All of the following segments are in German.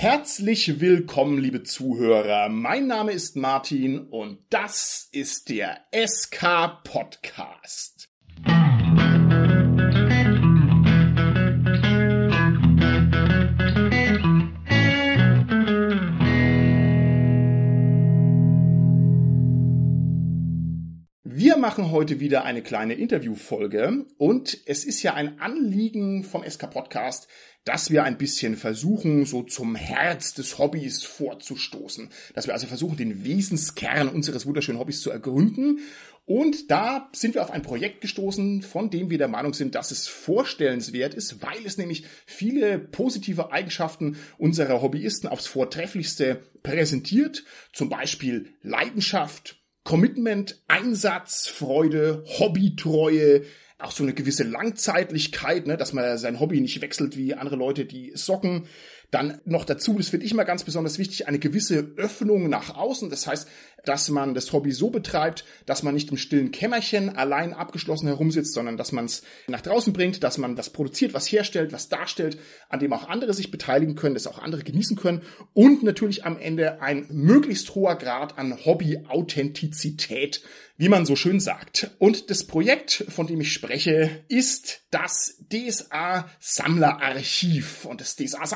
Herzlich willkommen, liebe Zuhörer. Mein Name ist Martin und das ist der SK Podcast. Wir machen heute wieder eine kleine Interviewfolge und es ist ja ein Anliegen vom SK Podcast, dass wir ein bisschen versuchen, so zum Herz des Hobbys vorzustoßen. Dass wir also versuchen, den Wesenskern unseres wunderschönen Hobbys zu ergründen. Und da sind wir auf ein Projekt gestoßen, von dem wir der Meinung sind, dass es vorstellenswert ist, weil es nämlich viele positive Eigenschaften unserer Hobbyisten aufs Vortrefflichste präsentiert. Zum Beispiel Leidenschaft, Commitment, Einsatz, Freude, Hobbytreue, auch so eine gewisse Langzeitlichkeit, ne, dass man sein Hobby nicht wechselt wie andere Leute, die socken. Dann noch dazu, das finde ich immer ganz besonders wichtig, eine gewisse Öffnung nach außen. Das heißt, dass man das Hobby so betreibt, dass man nicht im stillen Kämmerchen allein abgeschlossen herumsitzt, sondern dass man es nach draußen bringt, dass man was produziert, was herstellt, was darstellt, an dem auch andere sich beteiligen können, das auch andere genießen können und natürlich am Ende ein möglichst hoher Grad an Hobby-Authentizität wie man so schön sagt. Und das Projekt, von dem ich spreche, ist das DSA Sammlerarchiv. Und das DSA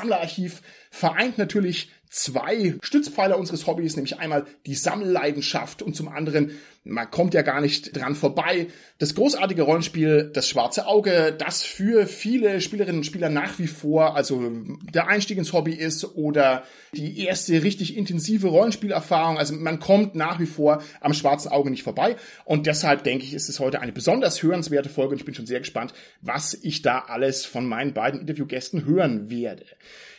Sammlerarchiv vereint natürlich zwei Stützpfeiler unseres Hobbys, nämlich einmal die Sammelleidenschaft und zum anderen, man kommt ja gar nicht dran vorbei, das großartige Rollenspiel Das Schwarze Auge, das für viele Spielerinnen und Spieler nach wie vor also der Einstieg ins Hobby ist oder die erste richtig intensive Rollenspielerfahrung. Also man kommt nach wie vor am Schwarzen Auge nicht vorbei und deshalb denke ich, ist es heute eine besonders hörenswerte Folge und ich bin schon sehr gespannt, was ich da alles von meinen beiden Interviewgästen hören werde.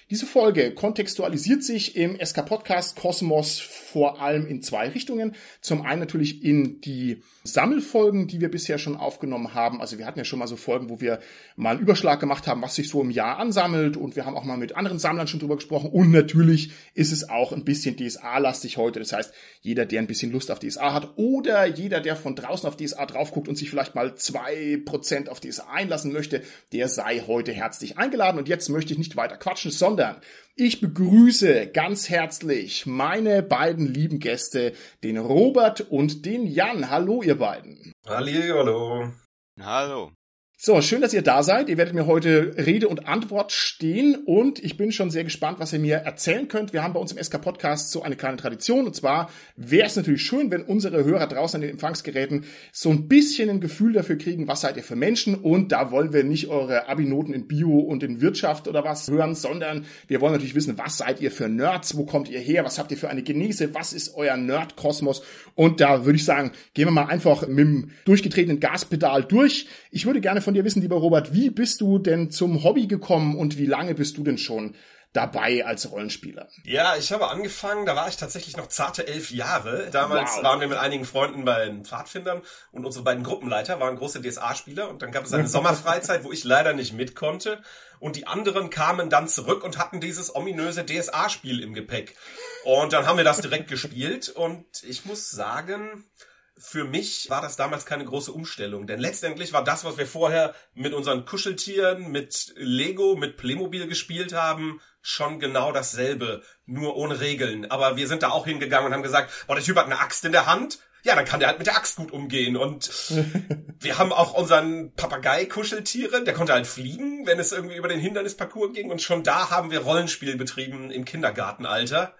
Diese Folge kontextualisiert sich im SK Podcast Kosmos vor allem in zwei Richtungen. Zum einen natürlich in die Sammelfolgen, die wir bisher schon aufgenommen haben. Also wir hatten ja schon mal so Folgen, wo wir mal einen Überschlag gemacht haben, was sich so im Jahr ansammelt und wir haben auch mal mit anderen Sammlern schon drüber gesprochen und natürlich ist es auch ein bisschen DSA-lastig heute. Das heißt, jeder, der ein bisschen Lust auf DSA hat oder jeder, der von draußen auf DSA drauf guckt und sich vielleicht mal zwei Prozent auf DSA einlassen möchte, der sei heute herzlich eingeladen und jetzt möchte ich nicht weiter quatschen, sondern ich begrüße ganz herzlich meine beiden lieben Gäste, den Robert und den Jan. Hallo, ihr beiden. Hallo. Hallo. So, schön, dass ihr da seid. Ihr werdet mir heute Rede und Antwort stehen und ich bin schon sehr gespannt, was ihr mir erzählen könnt. Wir haben bei uns im SK Podcast so eine kleine Tradition und zwar wäre es natürlich schön, wenn unsere Hörer draußen an den Empfangsgeräten so ein bisschen ein Gefühl dafür kriegen, was seid ihr für Menschen und da wollen wir nicht eure Abi-Noten in Bio und in Wirtschaft oder was hören, sondern wir wollen natürlich wissen, was seid ihr für Nerds, wo kommt ihr her, was habt ihr für eine Genese, was ist euer Nerd-Kosmos und da würde ich sagen, gehen wir mal einfach mit dem durchgetretenen Gaspedal durch. Ich würde gerne von dir wissen, lieber Robert, wie bist du denn zum Hobby gekommen und wie lange bist du denn schon dabei als Rollenspieler? Ja, ich habe angefangen, da war ich tatsächlich noch zarte elf Jahre. Damals wow. waren wir mit einigen Freunden bei den Pfadfindern und unsere beiden Gruppenleiter waren große DSA-Spieler und dann gab es eine Sommerfreizeit, wo ich leider nicht mit konnte und die anderen kamen dann zurück und hatten dieses ominöse DSA-Spiel im Gepäck. Und dann haben wir das direkt gespielt und ich muss sagen, für mich war das damals keine große Umstellung, denn letztendlich war das, was wir vorher mit unseren Kuscheltieren, mit Lego, mit Playmobil gespielt haben, schon genau dasselbe, nur ohne Regeln. Aber wir sind da auch hingegangen und haben gesagt, oh, der Typ hat eine Axt in der Hand. Ja, dann kann der halt mit der Axt gut umgehen. Und wir haben auch unseren Papagei-Kuscheltiere, der konnte halt fliegen, wenn es irgendwie über den Hindernisparcours ging. Und schon da haben wir Rollenspiel betrieben im Kindergartenalter.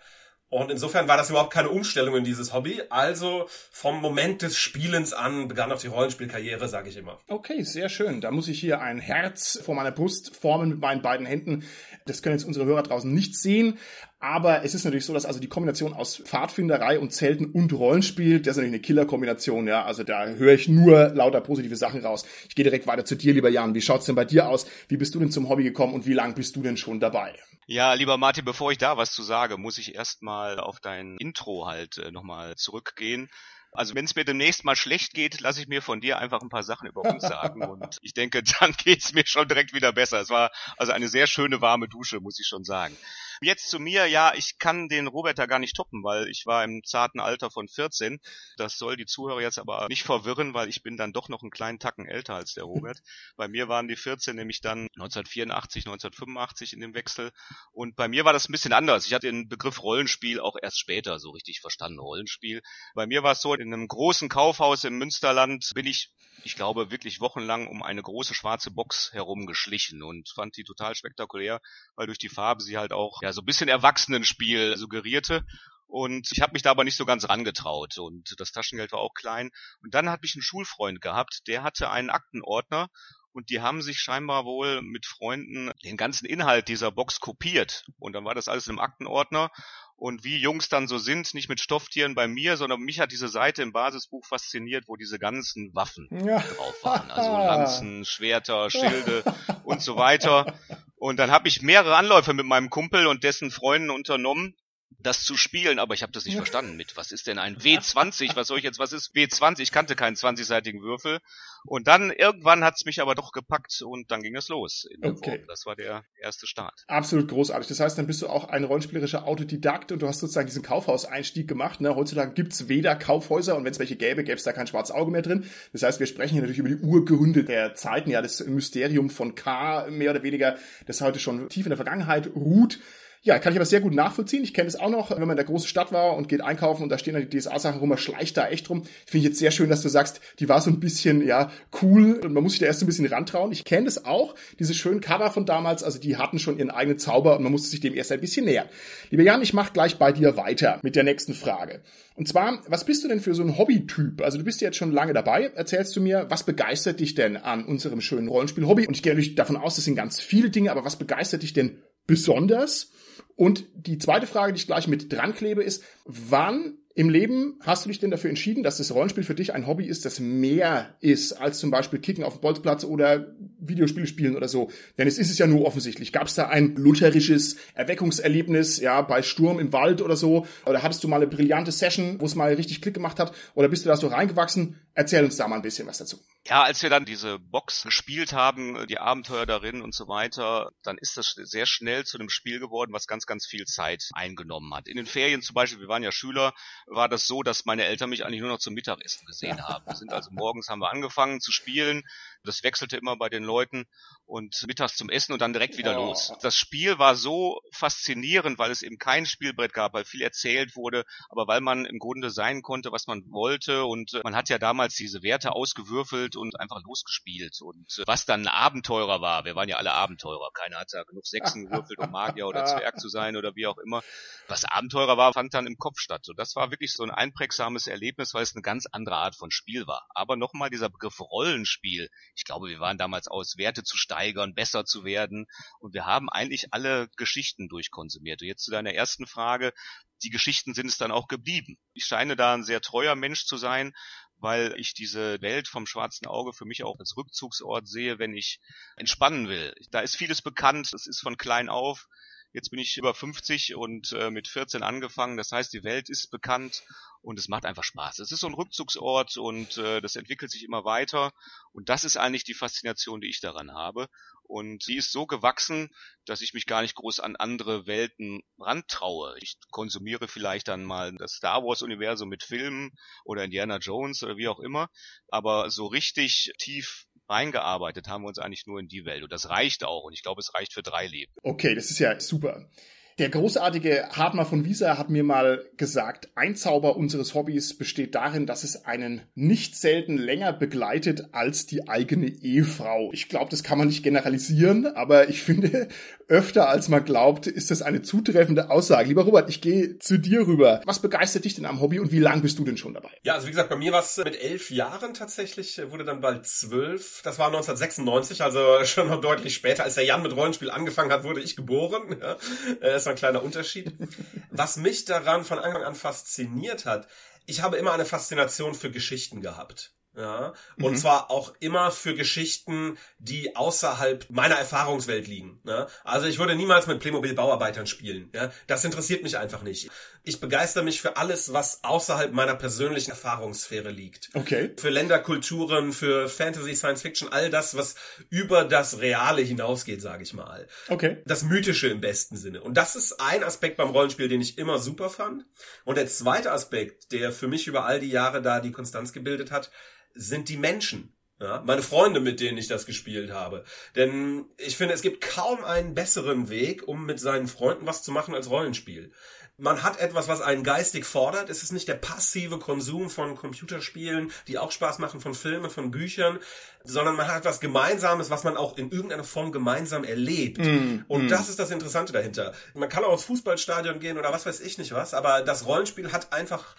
Und insofern war das überhaupt keine Umstellung in dieses Hobby. Also vom Moment des Spielens an begann auch die Rollenspielkarriere, sage ich immer. Okay, sehr schön. Da muss ich hier ein Herz vor meiner Brust formen mit meinen beiden Händen. Das können jetzt unsere Hörer draußen nicht sehen. Aber es ist natürlich so, dass also die Kombination aus Pfadfinderei und Zelten und Rollenspiel, das ist natürlich eine Killer-Kombination, ja. Also da höre ich nur lauter positive Sachen raus. Ich gehe direkt weiter zu dir, lieber Jan. Wie schaut's denn bei dir aus? Wie bist du denn zum Hobby gekommen und wie lang bist du denn schon dabei? Ja, lieber Martin, bevor ich da was zu sage, muss ich erstmal auf dein Intro halt äh, nochmal zurückgehen. Also wenn es mir demnächst mal schlecht geht, lasse ich mir von dir einfach ein paar Sachen über uns sagen und ich denke, dann geht's mir schon direkt wieder besser. Es war also eine sehr schöne warme Dusche, muss ich schon sagen. Jetzt zu mir, ja, ich kann den Robert da gar nicht toppen, weil ich war im zarten Alter von 14. Das soll die Zuhörer jetzt aber nicht verwirren, weil ich bin dann doch noch einen kleinen Tacken älter als der Robert. bei mir waren die 14 nämlich dann 1984, 1985 in dem Wechsel. Und bei mir war das ein bisschen anders. Ich hatte den Begriff Rollenspiel auch erst später so richtig verstanden, Rollenspiel. Bei mir war es so, in einem großen Kaufhaus im Münsterland bin ich, ich glaube, wirklich wochenlang um eine große schwarze Box herumgeschlichen und fand die total spektakulär, weil durch die Farbe sie halt auch ja so ein bisschen Erwachsenenspiel suggerierte. Und ich habe mich da aber nicht so ganz rangetraut und das Taschengeld war auch klein. Und dann hatte ich einen Schulfreund gehabt, der hatte einen Aktenordner und die haben sich scheinbar wohl mit Freunden den ganzen Inhalt dieser Box kopiert. Und dann war das alles in einem Aktenordner und wie Jungs dann so sind, nicht mit Stofftieren bei mir, sondern mich hat diese Seite im Basisbuch fasziniert, wo diese ganzen Waffen ja. drauf waren. Also Lanzen, Schwerter, Schilde und so weiter. Und dann habe ich mehrere Anläufe mit meinem Kumpel und dessen Freunden unternommen, das zu spielen, aber ich habe das nicht verstanden mit, was ist denn ein W20, was soll ich jetzt, was ist W20, ich kannte keinen 20-seitigen Würfel und dann irgendwann hat's mich aber doch gepackt und dann ging es los. okay. Form. Das war der erste Start. Absolut großartig. Das heißt, dann bist du auch ein rollenspielerischer Autodidakt und du hast sozusagen diesen Kaufhauseinstieg gemacht. Ne? Heutzutage gibt's weder Kaufhäuser und wenn es welche gäbe, gäbe es da kein schwarzes Auge mehr drin. Das heißt, wir sprechen hier natürlich über die Urgründe der Zeiten, ja, das Mysterium von K mehr oder weniger, das heute schon tief in der Vergangenheit ruht. Ja, kann ich aber sehr gut nachvollziehen. Ich kenne es auch noch, wenn man in der großen Stadt war und geht einkaufen und da stehen dann die DSA-Sachen rum, man schleicht da echt rum. Finde ich jetzt sehr schön, dass du sagst, die war so ein bisschen, ja, cool und man muss sich da erst ein bisschen rantrauen. Ich kenne das auch, diese schönen Cover von damals, also die hatten schon ihren eigenen Zauber und man musste sich dem erst ein bisschen nähern. Lieber Jan, ich mache gleich bei dir weiter mit der nächsten Frage. Und zwar, was bist du denn für so ein Hobbytyp? Also du bist jetzt schon lange dabei. Erzählst du mir, was begeistert dich denn an unserem schönen Rollenspiel-Hobby? Und ich gehe natürlich davon aus, das sind ganz viele Dinge, aber was begeistert dich denn besonders? Und die zweite Frage, die ich gleich mit dran klebe, ist, wann im Leben hast du dich denn dafür entschieden, dass das Rollenspiel für dich ein Hobby ist, das mehr ist als zum Beispiel Kicken auf dem Bolzplatz oder Videospiele spielen oder so? Denn es ist es ja nur offensichtlich. Gab es da ein lutherisches Erweckungserlebnis, ja, bei Sturm im Wald oder so? Oder hattest du mal eine brillante Session, wo es mal richtig Klick gemacht hat? Oder bist du da so reingewachsen? Erzähl uns da mal ein bisschen was dazu. Ja, als wir dann diese Box gespielt haben, die Abenteuer darin und so weiter, dann ist das sehr schnell zu einem Spiel geworden, was ganz, ganz viel Zeit eingenommen hat. In den Ferien zum Beispiel, wir waren ja Schüler, war das so, dass meine Eltern mich eigentlich nur noch zum Mittagessen gesehen haben. Wir sind also morgens haben wir angefangen zu spielen, das wechselte immer bei den Leuten und mittags zum Essen und dann direkt wieder oh. los. Das Spiel war so faszinierend, weil es eben kein Spielbrett gab, weil viel erzählt wurde, aber weil man im Grunde sein konnte, was man wollte und äh, man hat ja damals diese Werte ausgewürfelt und einfach losgespielt und äh, was dann ein Abenteurer war, wir waren ja alle Abenteurer, keiner hat da genug Sechsen gewürfelt, um Magier oder Zwerg zu sein oder wie auch immer. Was Abenteurer war, fand dann im Kopf statt und das war wirklich so ein einprägsames Erlebnis, weil es eine ganz andere Art von Spiel war. Aber nochmal dieser Begriff Rollenspiel, ich glaube, wir waren damals aus, Werte zu steigern, besser zu werden. Und wir haben eigentlich alle Geschichten durchkonsumiert. Und jetzt zu deiner ersten Frage. Die Geschichten sind es dann auch geblieben. Ich scheine da ein sehr treuer Mensch zu sein, weil ich diese Welt vom schwarzen Auge für mich auch als Rückzugsort sehe, wenn ich entspannen will. Da ist vieles bekannt, es ist von klein auf Jetzt bin ich über 50 und äh, mit 14 angefangen. Das heißt, die Welt ist bekannt und es macht einfach Spaß. Es ist so ein Rückzugsort und äh, das entwickelt sich immer weiter. Und das ist eigentlich die Faszination, die ich daran habe. Und die ist so gewachsen, dass ich mich gar nicht groß an andere Welten rantraue. Ich konsumiere vielleicht dann mal das Star Wars-Universum mit Filmen oder Indiana Jones oder wie auch immer. Aber so richtig tief reingearbeitet haben wir uns eigentlich nur in die Welt. Und das reicht auch. Und ich glaube, es reicht für drei Leben. Okay, das ist ja super. Der großartige Hartmar von Wieser hat mir mal gesagt, ein Zauber unseres Hobbys besteht darin, dass es einen nicht selten länger begleitet als die eigene Ehefrau. Ich glaube, das kann man nicht generalisieren, aber ich finde, öfter als man glaubt, ist das eine zutreffende Aussage. Lieber Robert, ich gehe zu dir rüber. Was begeistert dich denn am Hobby und wie lang bist du denn schon dabei? Ja, also wie gesagt, bei mir war es mit elf Jahren tatsächlich, wurde dann bald zwölf. Das war 1996, also schon noch deutlich später. Als der Jan mit Rollenspiel angefangen hat, wurde ich geboren. Äh, ist ein kleiner Unterschied. Was mich daran von Anfang an fasziniert hat, ich habe immer eine Faszination für Geschichten gehabt. Ja, und mhm. zwar auch immer für Geschichten, die außerhalb meiner Erfahrungswelt liegen. Ne? Also ich würde niemals mit Playmobil Bauarbeitern spielen. Ja? Das interessiert mich einfach nicht. Ich begeister mich für alles, was außerhalb meiner persönlichen Erfahrungssphäre liegt. Okay. Für Länderkulturen, für Fantasy, Science Fiction, all das, was über das Reale hinausgeht, sage ich mal. Okay. Das Mythische im besten Sinne. Und das ist ein Aspekt beim Rollenspiel, den ich immer super fand. Und der zweite Aspekt, der für mich über all die Jahre da die Konstanz gebildet hat, sind die Menschen. Ja, meine Freunde, mit denen ich das gespielt habe. Denn ich finde, es gibt kaum einen besseren Weg, um mit seinen Freunden was zu machen als Rollenspiel. Man hat etwas, was einen geistig fordert. Es ist nicht der passive Konsum von Computerspielen, die auch Spaß machen, von Filmen, von Büchern, sondern man hat etwas Gemeinsames, was man auch in irgendeiner Form gemeinsam erlebt. Mm, Und mm. das ist das Interessante dahinter. Man kann auch ins Fußballstadion gehen oder was weiß ich nicht was, aber das Rollenspiel hat einfach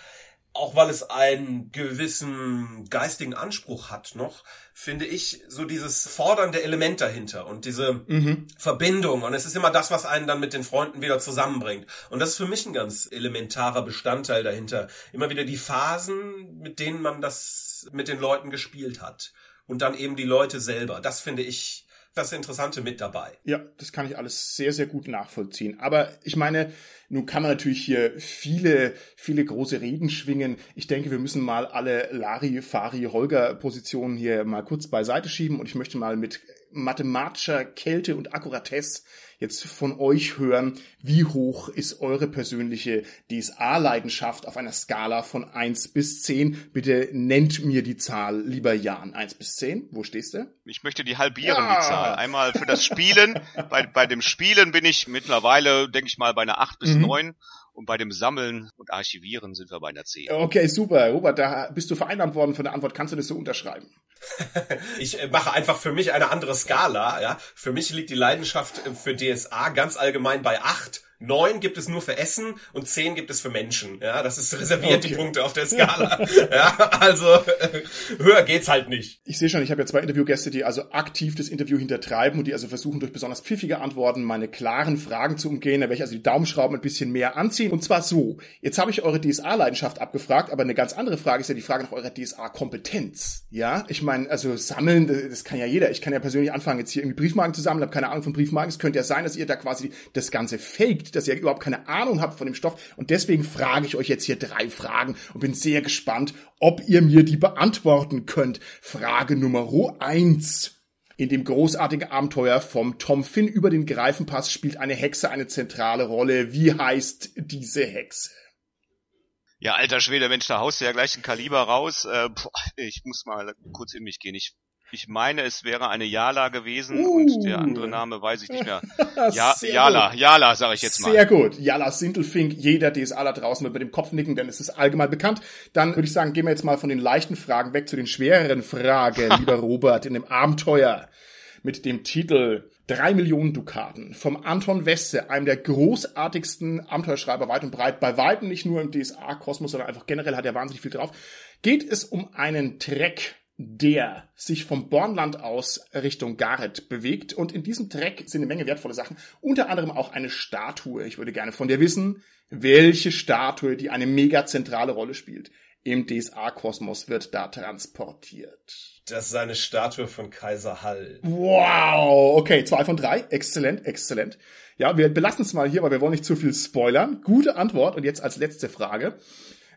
auch weil es einen gewissen geistigen Anspruch hat noch, finde ich so dieses fordernde Element dahinter und diese mhm. Verbindung. Und es ist immer das, was einen dann mit den Freunden wieder zusammenbringt. Und das ist für mich ein ganz elementarer Bestandteil dahinter. Immer wieder die Phasen, mit denen man das mit den Leuten gespielt hat. Und dann eben die Leute selber. Das finde ich das Interessante mit dabei. Ja, das kann ich alles sehr, sehr gut nachvollziehen. Aber ich meine, nun kann man natürlich hier viele, viele große Reden schwingen. Ich denke, wir müssen mal alle Lari, Fari, Holger Positionen hier mal kurz beiseite schieben und ich möchte mal mit mathematischer Kälte und Akkuratesse jetzt von euch hören, wie hoch ist eure persönliche DSA-Leidenschaft auf einer Skala von 1 bis 10? Bitte nennt mir die Zahl, lieber Jan. 1 bis 10, wo stehst du? Ich möchte die halbieren, ja. die Zahl. Einmal für das Spielen. bei, bei dem Spielen bin ich mittlerweile, denke ich mal, bei einer 8 bis mhm. 9 und bei dem Sammeln und Archivieren sind wir bei einer 10. Okay, super. Robert, da bist du vereinnahmt worden von der Antwort. Kannst du das so unterschreiben? ich äh, mache einfach für mich eine andere Skala. Ja, Für mich liegt die Leidenschaft äh, für DSA ganz allgemein bei 8 Neun gibt es nur für Essen und zehn gibt es für Menschen. Ja, das ist reserviert okay. die Punkte auf der Skala. ja, also äh, höher geht's halt nicht. Ich sehe schon, ich habe ja zwei Interviewgäste, die also aktiv das Interview hintertreiben und die also versuchen durch besonders pfiffige Antworten meine klaren Fragen zu umgehen. Da werde ich also die Daumenschrauben ein bisschen mehr anziehen. Und zwar so. Jetzt habe ich eure DSA-Leidenschaft abgefragt, aber eine ganz andere Frage ist ja die Frage nach eurer DSA-Kompetenz. Ja, ich meine, also sammeln, das kann ja jeder. Ich kann ja persönlich anfangen, jetzt hier irgendwie Briefmarken zu sammeln, habe keine Ahnung von Briefmarken. Es könnte ja sein, dass ihr da quasi das Ganze faked dass ihr überhaupt keine Ahnung habt von dem Stoff. Und deswegen frage ich euch jetzt hier drei Fragen und bin sehr gespannt, ob ihr mir die beantworten könnt. Frage Nummer eins. In dem großartigen Abenteuer vom Tom Finn über den Greifenpass spielt eine Hexe eine zentrale Rolle. Wie heißt diese Hexe? Ja, alter Schwede, Mensch, da haust du ja gleich ein Kaliber raus. Äh, boah, ich muss mal kurz in mich gehen. Ich ich meine, es wäre eine Jala gewesen uh. und der andere Name weiß ich nicht mehr. Ja, Jala, gut. Jala, sage ich jetzt mal. Sehr gut. Jala Sintelfink, jeder DSA da draußen wird mit dem Kopf nicken, denn es ist allgemein bekannt. Dann würde ich sagen, gehen wir jetzt mal von den leichten Fragen weg zu den schwereren Fragen, lieber Robert, in dem Abenteuer mit dem Titel Drei Millionen Dukaten vom Anton Weste, einem der großartigsten Abenteuerschreiber weit und breit, bei weitem nicht nur im DSA-Kosmos, sondern einfach generell hat er wahnsinnig viel drauf, geht es um einen Trek der sich vom Bornland aus Richtung Gareth bewegt. Und in diesem Track sind eine Menge wertvolle Sachen, unter anderem auch eine Statue. Ich würde gerne von dir wissen, welche Statue, die eine mega zentrale Rolle spielt, im DSA-Kosmos wird da transportiert. Das ist eine Statue von Kaiser Hall. Wow, okay, zwei von drei. Exzellent, exzellent. Ja, wir belassen es mal hier, weil wir wollen nicht zu viel spoilern. Gute Antwort. Und jetzt als letzte Frage.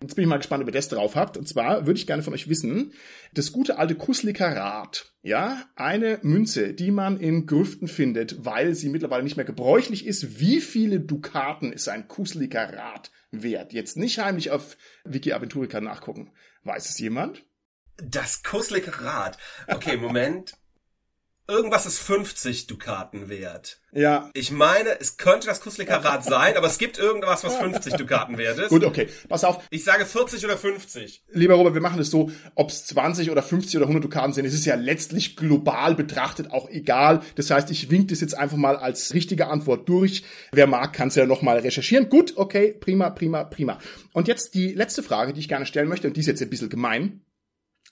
Jetzt bin ich mal gespannt, ob ihr das drauf habt. Und zwar würde ich gerne von euch wissen, das gute alte Kusliker Rad, ja, eine Münze, die man in Grüften findet, weil sie mittlerweile nicht mehr gebräuchlich ist. Wie viele Dukaten ist ein Kusliker Rad wert? Jetzt nicht heimlich auf Wiki Aventurica nachgucken. Weiß es jemand? Das Kusliker Rad. Okay, Moment. Irgendwas ist 50 Dukaten wert. Ja. Ich meine, es könnte das Kusliker-Rad sein, aber es gibt irgendwas, was 50 Dukaten wert ist. Gut, okay. Pass auf. Ich sage 40 oder 50. Lieber Robert, wir machen es so, ob es 20 oder 50 oder 100 Dukaten sind, es ist ja letztlich global betrachtet auch egal. Das heißt, ich wink das jetzt einfach mal als richtige Antwort durch. Wer mag, kann es ja nochmal recherchieren. Gut, okay, prima, prima, prima. Und jetzt die letzte Frage, die ich gerne stellen möchte, und die ist jetzt ein bisschen gemein.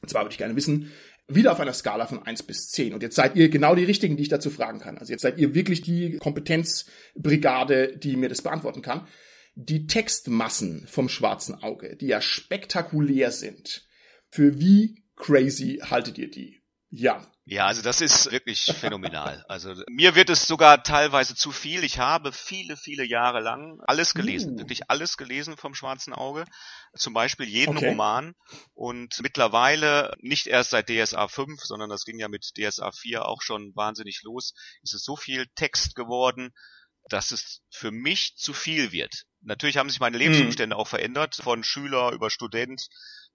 Und zwar würde ich gerne wissen, wieder auf einer Skala von eins bis zehn. Und jetzt seid ihr genau die Richtigen, die ich dazu fragen kann. Also jetzt seid ihr wirklich die Kompetenzbrigade, die mir das beantworten kann. Die Textmassen vom schwarzen Auge, die ja spektakulär sind, für wie crazy haltet ihr die? Ja. Ja, also das ist wirklich phänomenal. Also mir wird es sogar teilweise zu viel. Ich habe viele, viele Jahre lang alles gelesen, uh. wirklich alles gelesen vom Schwarzen Auge. Zum Beispiel jeden okay. Roman. Und mittlerweile, nicht erst seit DSA 5, sondern das ging ja mit DSA 4 auch schon wahnsinnig los, ist es so viel Text geworden, dass es für mich zu viel wird. Natürlich haben sich meine mhm. Lebensumstände mm. auch verändert, von Schüler über Student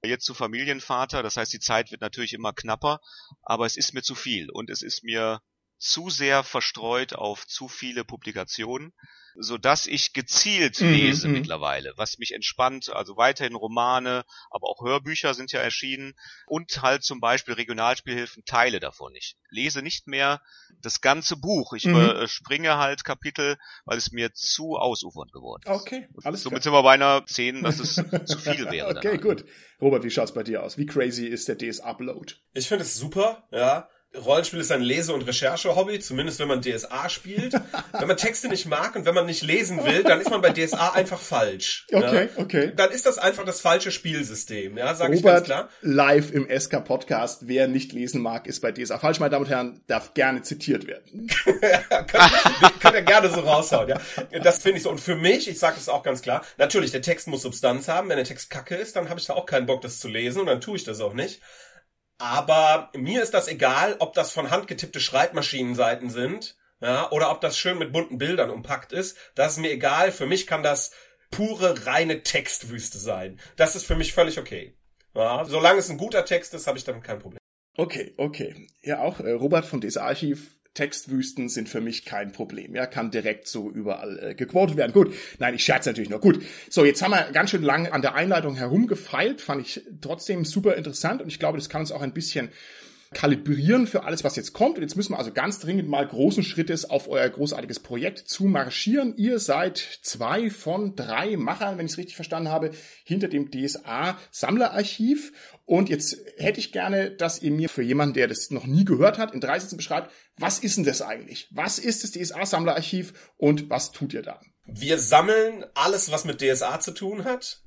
jetzt zu Familienvater. Das heißt, die Zeit wird natürlich immer knapper, aber es ist mir zu viel und es ist mir zu sehr verstreut auf zu viele Publikationen so dass ich gezielt mhm, lese mhm. mittlerweile, was mich entspannt. Also weiterhin Romane, aber auch Hörbücher sind ja erschienen und halt zum Beispiel Regionalspielhilfen Teile davon. Ich lese nicht mehr das ganze Buch. Ich mhm. springe halt Kapitel, weil es mir zu ausufernd geworden ist. Okay, alles Somit klar. sind wir bei einer 10, dass es zu viel wäre. Okay, danach. gut. Robert, wie schaut's bei dir aus? Wie crazy ist der DS-Upload? Ich finde es super, ja. Rollenspiel ist ein Lese- und Recherche-Hobby, zumindest wenn man DSA spielt. wenn man Texte nicht mag und wenn man nicht lesen will, dann ist man bei DSA einfach falsch. Okay, ja? okay. Dann ist das einfach das falsche Spielsystem, ja, sag Robert, ich ganz klar. live im SK-Podcast, wer nicht lesen mag, ist bei DSA falsch. Meine Damen und Herren, darf gerne zitiert werden. ja, könnt, könnt ihr gerne so raushauen, ja. Das finde ich so. Und für mich, ich sage es auch ganz klar, natürlich, der Text muss Substanz haben. Wenn der Text kacke ist, dann habe ich da auch keinen Bock, das zu lesen und dann tue ich das auch nicht. Aber mir ist das egal, ob das von handgetippte Schreibmaschinenseiten sind, ja, oder ob das schön mit bunten Bildern umpackt ist. Das ist mir egal. Für mich kann das pure, reine Textwüste sein. Das ist für mich völlig okay. Ja, solange es ein guter Text ist, habe ich damit kein Problem. Okay, okay. Ja, auch äh, Robert von DS Archiv Textwüsten sind für mich kein Problem. Ja, kann direkt so überall äh, gequotet werden. Gut, nein, ich scherze natürlich nur. Gut, so jetzt haben wir ganz schön lange an der Einleitung herumgefeilt. Fand ich trotzdem super interessant und ich glaube, das kann uns auch ein bisschen kalibrieren für alles, was jetzt kommt. Und jetzt müssen wir also ganz dringend mal großen Schrittes auf euer großartiges Projekt zu marschieren. Ihr seid zwei von drei Machern, wenn ich es richtig verstanden habe, hinter dem DSA Sammlerarchiv. Und jetzt hätte ich gerne, dass ihr mir für jemanden, der das noch nie gehört hat, in drei Sätzen beschreibt, was ist denn das eigentlich? Was ist das DSA Sammlerarchiv und was tut ihr da? Wir sammeln alles, was mit DSA zu tun hat.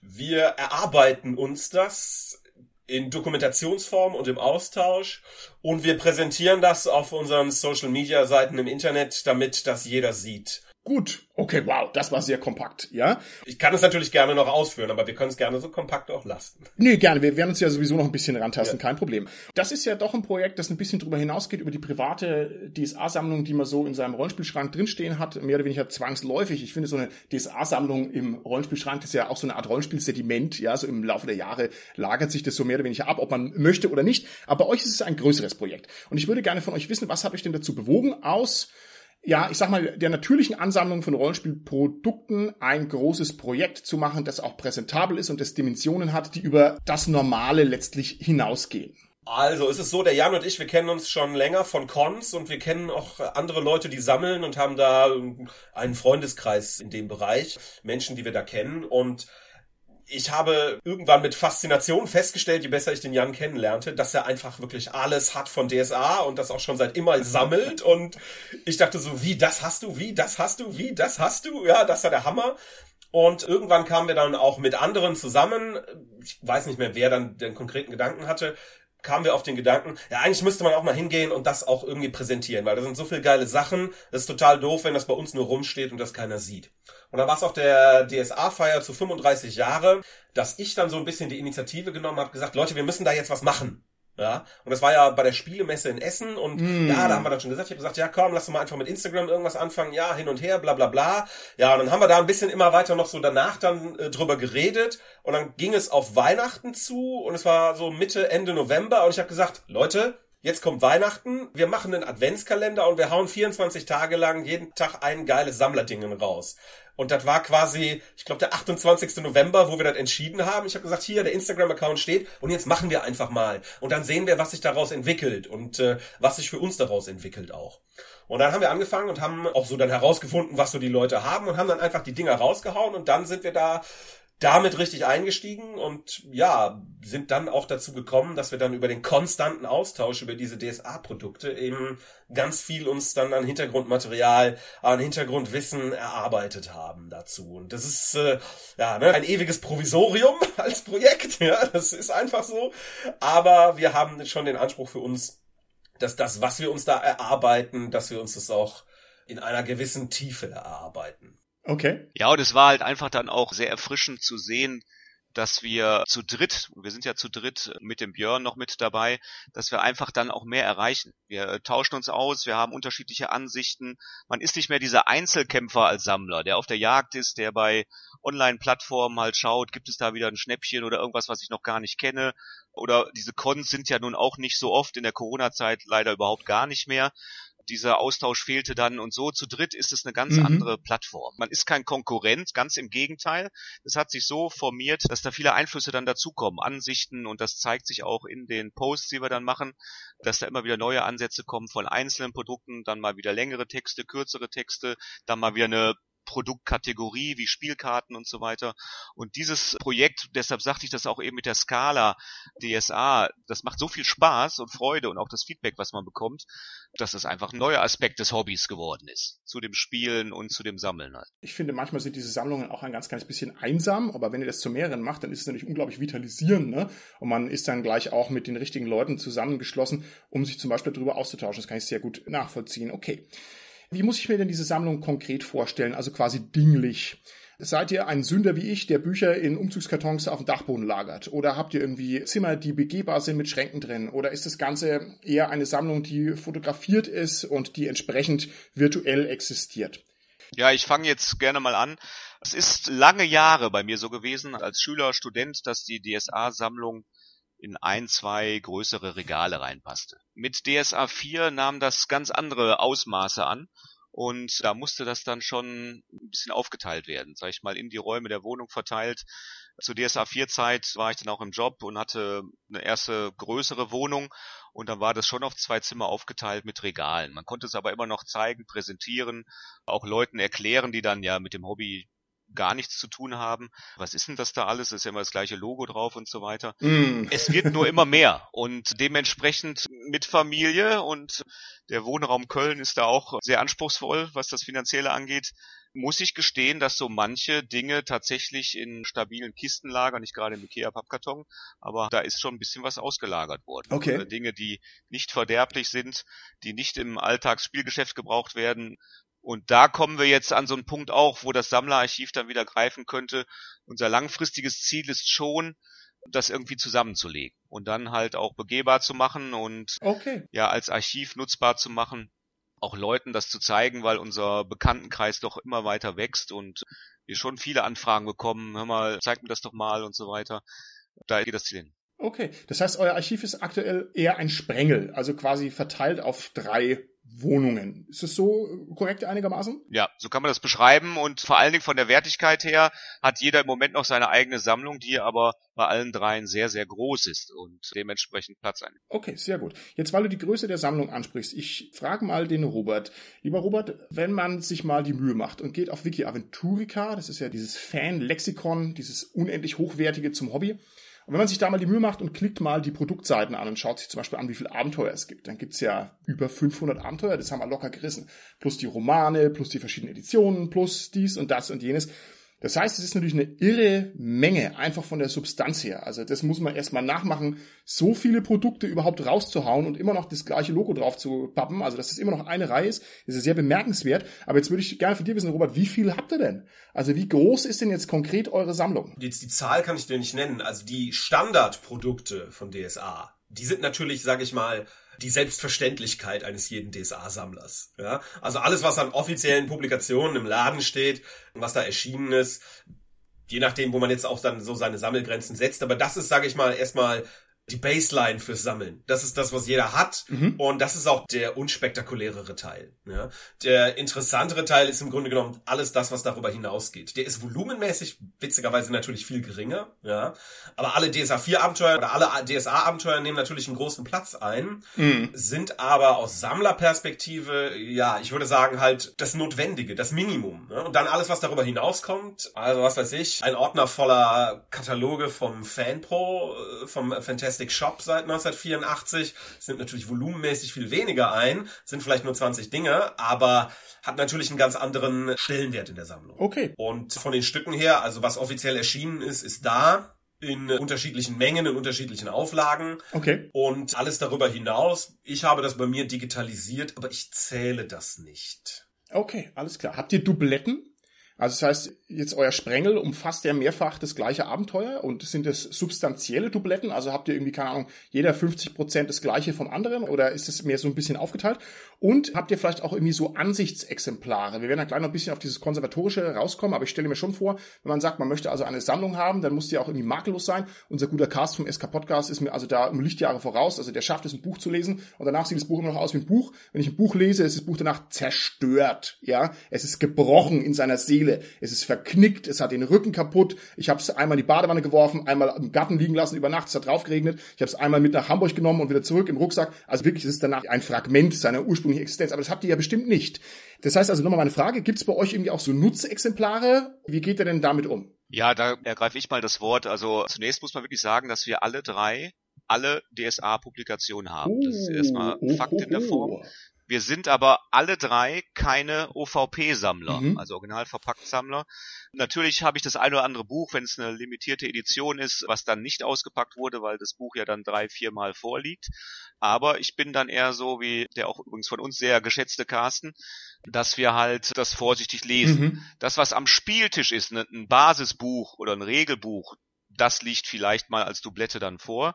Wir erarbeiten uns das in Dokumentationsform und im Austausch und wir präsentieren das auf unseren Social Media Seiten im Internet, damit das jeder sieht. Gut, okay, wow, das war sehr kompakt, ja. Ich kann es natürlich gerne noch ausführen, aber wir können es gerne so kompakt auch lassen. Nee, gerne, wir werden uns ja sowieso noch ein bisschen rantasten, ja. kein Problem. Das ist ja doch ein Projekt, das ein bisschen drüber hinausgeht, über die private DSA-Sammlung, die man so in seinem Rollenspielschrank drinstehen hat, mehr oder weniger zwangsläufig. Ich finde, so eine DSA-Sammlung im Rollenspielschrank ist ja auch so eine Art Rollenspielsediment, ja, so im Laufe der Jahre lagert sich das so mehr oder weniger ab, ob man möchte oder nicht. Aber bei euch ist es ein größeres Projekt. Und ich würde gerne von euch wissen, was habe ich denn dazu bewogen, aus ja, ich sag mal, der natürlichen Ansammlung von Rollenspielprodukten ein großes Projekt zu machen, das auch präsentabel ist und das Dimensionen hat, die über das Normale letztlich hinausgehen. Also es ist so, der Jan und ich, wir kennen uns schon länger von Cons und wir kennen auch andere Leute, die sammeln und haben da einen Freundeskreis in dem Bereich, Menschen, die wir da kennen und ich habe irgendwann mit Faszination festgestellt, je besser ich den Jan kennenlernte, dass er einfach wirklich alles hat von DSA und das auch schon seit immer sammelt. Und ich dachte so, wie, das hast du, wie, das hast du, wie, das hast du? Ja, das war der Hammer. Und irgendwann kamen wir dann auch mit anderen zusammen. Ich weiß nicht mehr, wer dann den konkreten Gedanken hatte kamen wir auf den Gedanken, ja, eigentlich müsste man auch mal hingehen und das auch irgendwie präsentieren, weil da sind so viele geile Sachen. Das ist total doof, wenn das bei uns nur rumsteht und das keiner sieht. Und dann war es auf der DSA-Feier zu 35 Jahre, dass ich dann so ein bisschen die Initiative genommen habe, gesagt, Leute, wir müssen da jetzt was machen. Ja, und das war ja bei der Spielemesse in Essen und mm. ja, da haben wir dann schon gesagt, ich habe gesagt, ja komm, lass uns mal einfach mit Instagram irgendwas anfangen, ja, hin und her, bla bla bla. Ja, und dann haben wir da ein bisschen immer weiter noch so danach dann äh, drüber geredet und dann ging es auf Weihnachten zu und es war so Mitte, Ende November und ich habe gesagt, Leute, Jetzt kommt Weihnachten, wir machen einen Adventskalender und wir hauen 24 Tage lang jeden Tag ein geiles Sammlerdingen raus. Und das war quasi, ich glaube, der 28. November, wo wir das entschieden haben. Ich habe gesagt, hier, der Instagram-Account steht und jetzt machen wir einfach mal. Und dann sehen wir, was sich daraus entwickelt und äh, was sich für uns daraus entwickelt auch. Und dann haben wir angefangen und haben auch so dann herausgefunden, was so die Leute haben und haben dann einfach die Dinger rausgehauen und dann sind wir da damit richtig eingestiegen und ja, sind dann auch dazu gekommen, dass wir dann über den konstanten Austausch über diese DSA-Produkte eben ganz viel uns dann an Hintergrundmaterial, an Hintergrundwissen erarbeitet haben dazu. Und das ist äh, ja ne, ein ewiges Provisorium als Projekt, ja, das ist einfach so. Aber wir haben schon den Anspruch für uns, dass das, was wir uns da erarbeiten, dass wir uns das auch in einer gewissen Tiefe erarbeiten. Okay. Ja, und es war halt einfach dann auch sehr erfrischend zu sehen, dass wir zu dritt, wir sind ja zu dritt mit dem Björn noch mit dabei, dass wir einfach dann auch mehr erreichen. Wir tauschen uns aus, wir haben unterschiedliche Ansichten. Man ist nicht mehr dieser Einzelkämpfer als Sammler, der auf der Jagd ist, der bei Online-Plattformen halt schaut, gibt es da wieder ein Schnäppchen oder irgendwas, was ich noch gar nicht kenne. Oder diese Cons sind ja nun auch nicht so oft in der Corona-Zeit leider überhaupt gar nicht mehr dieser Austausch fehlte dann und so. Zu dritt ist es eine ganz mhm. andere Plattform. Man ist kein Konkurrent, ganz im Gegenteil. Es hat sich so formiert, dass da viele Einflüsse dann dazukommen, Ansichten und das zeigt sich auch in den Posts, die wir dann machen, dass da immer wieder neue Ansätze kommen von einzelnen Produkten, dann mal wieder längere Texte, kürzere Texte, dann mal wieder eine Produktkategorie wie Spielkarten und so weiter. Und dieses Projekt, deshalb sagte ich das auch eben mit der Skala DSA, das macht so viel Spaß und Freude und auch das Feedback, was man bekommt, dass es einfach ein neuer Aspekt des Hobbys geworden ist. Zu dem Spielen und zu dem Sammeln halt. Ich finde, manchmal sind diese Sammlungen auch ein ganz kleines bisschen einsam, aber wenn ihr das zu mehreren macht, dann ist es natürlich unglaublich vitalisierend, ne? Und man ist dann gleich auch mit den richtigen Leuten zusammengeschlossen, um sich zum Beispiel darüber auszutauschen. Das kann ich sehr gut nachvollziehen. Okay. Wie muss ich mir denn diese Sammlung konkret vorstellen, also quasi dinglich? Seid ihr ein Sünder wie ich, der Bücher in Umzugskartons auf dem Dachboden lagert? Oder habt ihr irgendwie Zimmer, die begehbar sind mit Schränken drin? Oder ist das Ganze eher eine Sammlung, die fotografiert ist und die entsprechend virtuell existiert? Ja, ich fange jetzt gerne mal an. Es ist lange Jahre bei mir so gewesen, als Schüler, Student, dass die DSA-Sammlung in ein, zwei größere Regale reinpasste. Mit DSA 4 nahm das ganz andere Ausmaße an und da musste das dann schon ein bisschen aufgeteilt werden, sag ich mal, in die Räume der Wohnung verteilt. Zur DSA 4 Zeit war ich dann auch im Job und hatte eine erste größere Wohnung und dann war das schon auf zwei Zimmer aufgeteilt mit Regalen. Man konnte es aber immer noch zeigen, präsentieren, auch Leuten erklären, die dann ja mit dem Hobby gar nichts zu tun haben. Was ist denn das da alles? ist ja immer das gleiche Logo drauf und so weiter. Mm. Es wird nur immer mehr und dementsprechend mit Familie und der Wohnraum Köln ist da auch sehr anspruchsvoll, was das Finanzielle angeht. Muss ich gestehen, dass so manche Dinge tatsächlich in stabilen Kisten lagern, nicht gerade im Ikea-Pappkarton, aber da ist schon ein bisschen was ausgelagert worden. Okay. Also Dinge, die nicht verderblich sind, die nicht im Alltagsspielgeschäft gebraucht werden, und da kommen wir jetzt an so einen Punkt auch, wo das Sammlerarchiv dann wieder greifen könnte. Unser langfristiges Ziel ist schon, das irgendwie zusammenzulegen und dann halt auch begehbar zu machen und okay. ja als Archiv nutzbar zu machen, auch Leuten das zu zeigen, weil unser Bekanntenkreis doch immer weiter wächst und wir schon viele Anfragen bekommen, hör mal, zeig mir das doch mal und so weiter. Da geht das Ziel hin. Okay, das heißt, euer Archiv ist aktuell eher ein Sprengel, also quasi verteilt auf drei Wohnungen. Ist das so korrekt einigermaßen? Ja, so kann man das beschreiben und vor allen Dingen von der Wertigkeit her hat jeder im Moment noch seine eigene Sammlung, die aber bei allen dreien sehr, sehr groß ist und dementsprechend Platz einnimmt. Okay, sehr gut. Jetzt, weil du die Größe der Sammlung ansprichst, ich frage mal den Robert. Lieber Robert, wenn man sich mal die Mühe macht und geht auf Wiki Aventurica, das ist ja dieses Fan-Lexikon, dieses unendlich hochwertige zum Hobby, und wenn man sich da mal die Mühe macht und klickt mal die Produktseiten an und schaut sich zum Beispiel an, wie viele Abenteuer es gibt, dann gibt's ja über 500 Abenteuer, das haben wir locker gerissen. Plus die Romane, plus die verschiedenen Editionen, plus dies und das und jenes. Das heißt, es ist natürlich eine irre Menge, einfach von der Substanz her. Also das muss man erstmal nachmachen, so viele Produkte überhaupt rauszuhauen und immer noch das gleiche Logo drauf zu pappen, also dass das immer noch eine Reihe ist, ist sehr bemerkenswert. Aber jetzt würde ich gerne von dir wissen, Robert, wie viel habt ihr denn? Also wie groß ist denn jetzt konkret eure Sammlung? Jetzt die Zahl kann ich dir nicht nennen. Also die Standardprodukte von DSA, die sind natürlich, sage ich mal, die Selbstverständlichkeit eines jeden DSA-Sammlers. Ja? Also alles, was an offiziellen Publikationen im Laden steht, was da erschienen ist, je nachdem, wo man jetzt auch dann so seine Sammelgrenzen setzt. Aber das ist, sage ich mal, erstmal die Baseline fürs Sammeln. Das ist das, was jeder hat. Mhm. Und das ist auch der unspektakulärere Teil. Ja. Der interessantere Teil ist im Grunde genommen alles das, was darüber hinausgeht. Der ist volumenmäßig witzigerweise natürlich viel geringer. Ja. Aber alle DSA 4 Abenteuer oder alle DSA Abenteuer nehmen natürlich einen großen Platz ein, mhm. sind aber aus Sammlerperspektive, ja, ich würde sagen halt das Notwendige, das Minimum. Ne? Und dann alles, was darüber hinauskommt, also was weiß ich, ein Ordner voller Kataloge vom FanPro, äh, vom Fantastic Shop seit 1984, sind natürlich volumenmäßig viel weniger ein, sind vielleicht nur 20 Dinge, aber hat natürlich einen ganz anderen Stellenwert in der Sammlung. Okay. Und von den Stücken her, also was offiziell erschienen ist, ist da in unterschiedlichen Mengen, in unterschiedlichen Auflagen. Okay. Und alles darüber hinaus. Ich habe das bei mir digitalisiert, aber ich zähle das nicht. Okay, alles klar. Habt ihr Dubletten? Also das heißt, jetzt euer Sprengel umfasst ja mehrfach das gleiche Abenteuer und sind das substanzielle Dubletten? Also habt ihr irgendwie, keine Ahnung, jeder 50 Prozent das gleiche vom anderen oder ist es mehr so ein bisschen aufgeteilt? Und habt ihr vielleicht auch irgendwie so Ansichtsexemplare? Wir werden dann gleich noch ein bisschen auf dieses Konservatorische rauskommen, aber ich stelle mir schon vor, wenn man sagt, man möchte also eine Sammlung haben, dann muss die auch irgendwie makellos sein. Unser guter Cast vom SK Podcast ist mir also da um Lichtjahre voraus. Also der schafft es, ein Buch zu lesen und danach sieht das Buch immer noch aus wie ein Buch. Wenn ich ein Buch lese, ist das Buch danach zerstört. Ja, es ist gebrochen in seiner Seele. Seele. Es ist verknickt, es hat den Rücken kaputt. Ich habe es einmal in die Badewanne geworfen, einmal im Garten liegen lassen über Nacht, es hat drauf geregnet. Ich habe es einmal mit nach Hamburg genommen und wieder zurück im Rucksack. Also wirklich, es ist danach ein Fragment seiner ursprünglichen Existenz. Aber das habt ihr ja bestimmt nicht. Das heißt also nochmal meine Frage, gibt es bei euch irgendwie auch so Nutzexemplare? Wie geht ihr denn damit um? Ja, da ergreife ich mal das Wort. Also zunächst muss man wirklich sagen, dass wir alle drei alle DSA-Publikationen haben. Das ist erstmal Fakt in der Form. Wir sind aber alle drei keine OVP-Sammler, mhm. also original verpackt Sammler. Natürlich habe ich das eine oder andere Buch, wenn es eine limitierte Edition ist, was dann nicht ausgepackt wurde, weil das Buch ja dann drei, viermal vorliegt. Aber ich bin dann eher so wie der auch übrigens von uns sehr geschätzte Carsten, dass wir halt das vorsichtig lesen. Mhm. Das, was am Spieltisch ist, ne, ein Basisbuch oder ein Regelbuch, das liegt vielleicht mal als Doublette dann vor.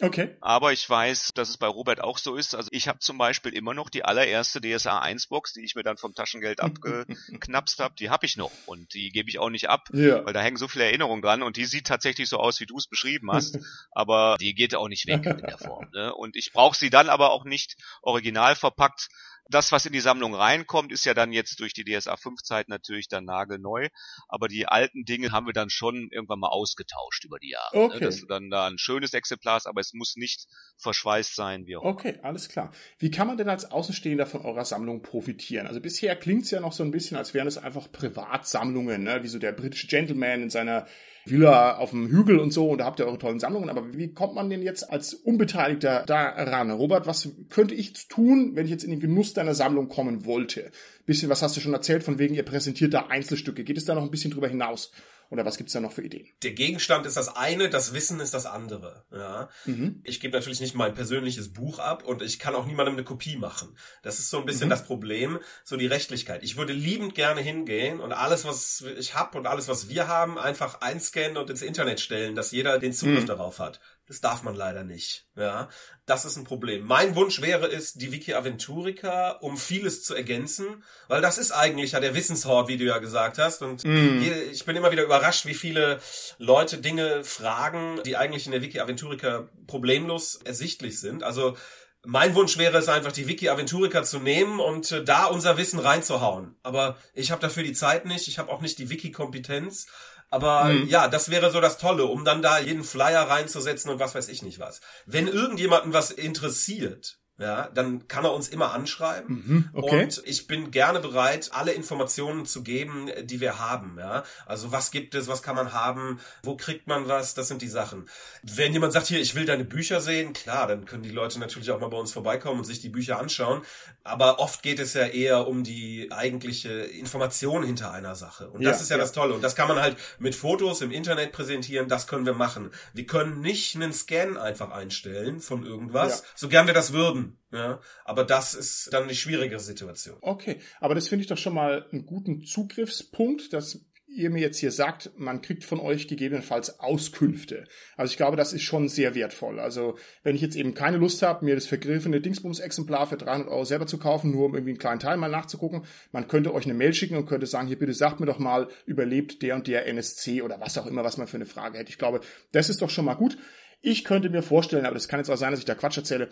Okay. Aber ich weiß, dass es bei Robert auch so ist. Also ich habe zum Beispiel immer noch die allererste DSA 1 Box, die ich mir dann vom Taschengeld abgeknapst habe. Die habe ich noch und die gebe ich auch nicht ab, ja. weil da hängen so viele Erinnerungen dran und die sieht tatsächlich so aus, wie du es beschrieben hast. aber die geht auch nicht weg in der Form. Ne? Und ich brauche sie dann aber auch nicht original verpackt, das, was in die Sammlung reinkommt, ist ja dann jetzt durch die DSA 5 Zeit natürlich dann nagelneu. Aber die alten Dinge haben wir dann schon irgendwann mal ausgetauscht über die Jahre. Ne? Okay. Ne? Dass du dann da ein schönes Exemplar hast, aber es muss nicht verschweißt sein, wie auch Okay, alles klar. Wie kann man denn als Außenstehender von eurer Sammlung profitieren? Also bisher klingt es ja noch so ein bisschen, als wären es einfach Privatsammlungen, ne? wie so der britische Gentleman in seiner Villa auf dem Hügel und so und da habt ihr eure tollen Sammlungen. Aber wie kommt man denn jetzt als Unbeteiligter da ran? Robert, was könnte ich tun, wenn ich jetzt in den Genuss deiner Sammlung kommen wollte? Bisschen, was hast du schon erzählt, von wegen, ihr präsentiert da Einzelstücke. Geht es da noch ein bisschen drüber hinaus? Oder was gibt's da noch für Ideen? Der Gegenstand ist das eine, das Wissen ist das andere. Ja. Mhm. Ich gebe natürlich nicht mein persönliches Buch ab und ich kann auch niemandem eine Kopie machen. Das ist so ein bisschen mhm. das Problem, so die Rechtlichkeit. Ich würde liebend gerne hingehen und alles, was ich habe und alles, was wir haben, einfach einscannen und ins Internet stellen, dass jeder den Zugriff mhm. darauf hat. Das darf man leider nicht. Ja, das ist ein Problem. Mein Wunsch wäre es, die Wiki Aventurica, um vieles zu ergänzen, weil das ist eigentlich ja der Wissenshort, wie du ja gesagt hast. Und mm. ich bin immer wieder überrascht, wie viele Leute Dinge fragen, die eigentlich in der Wiki Aventurica problemlos ersichtlich sind. Also mein Wunsch wäre es einfach, die Wiki Aventurica zu nehmen und äh, da unser Wissen reinzuhauen. Aber ich habe dafür die Zeit nicht, ich habe auch nicht die Wiki-Kompetenz. Aber mhm. ja, das wäre so das Tolle, um dann da jeden Flyer reinzusetzen und was weiß ich nicht was. Wenn irgendjemanden was interessiert, ja, dann kann er uns immer anschreiben. Mhm, okay. Und ich bin gerne bereit, alle Informationen zu geben, die wir haben. Ja, also was gibt es, was kann man haben, wo kriegt man was, das sind die Sachen. Wenn jemand sagt, hier, ich will deine Bücher sehen, klar, dann können die Leute natürlich auch mal bei uns vorbeikommen und sich die Bücher anschauen. Aber oft geht es ja eher um die eigentliche Information hinter einer Sache. Und das ja, ist ja, ja, das Tolle. Und das kann man halt mit Fotos im Internet präsentieren, das können wir machen. Wir können nicht einen Scan einfach einstellen von irgendwas, ja. so gern wir das würden. Ja, aber das ist dann eine schwierige Situation. Okay, aber das finde ich doch schon mal einen guten Zugriffspunkt, dass ihr mir jetzt hier sagt, man kriegt von euch gegebenenfalls Auskünfte. Also ich glaube, das ist schon sehr wertvoll. Also wenn ich jetzt eben keine Lust habe, mir das vergriffene Dingsbums-Exemplar für 300 Euro selber zu kaufen, nur um irgendwie einen kleinen Teil mal nachzugucken, man könnte euch eine Mail schicken und könnte sagen, hier bitte sagt mir doch mal, überlebt der und der NSC oder was auch immer, was man für eine Frage hätte. Ich glaube, das ist doch schon mal gut. Ich könnte mir vorstellen, aber das kann jetzt auch sein, dass ich da Quatsch erzähle,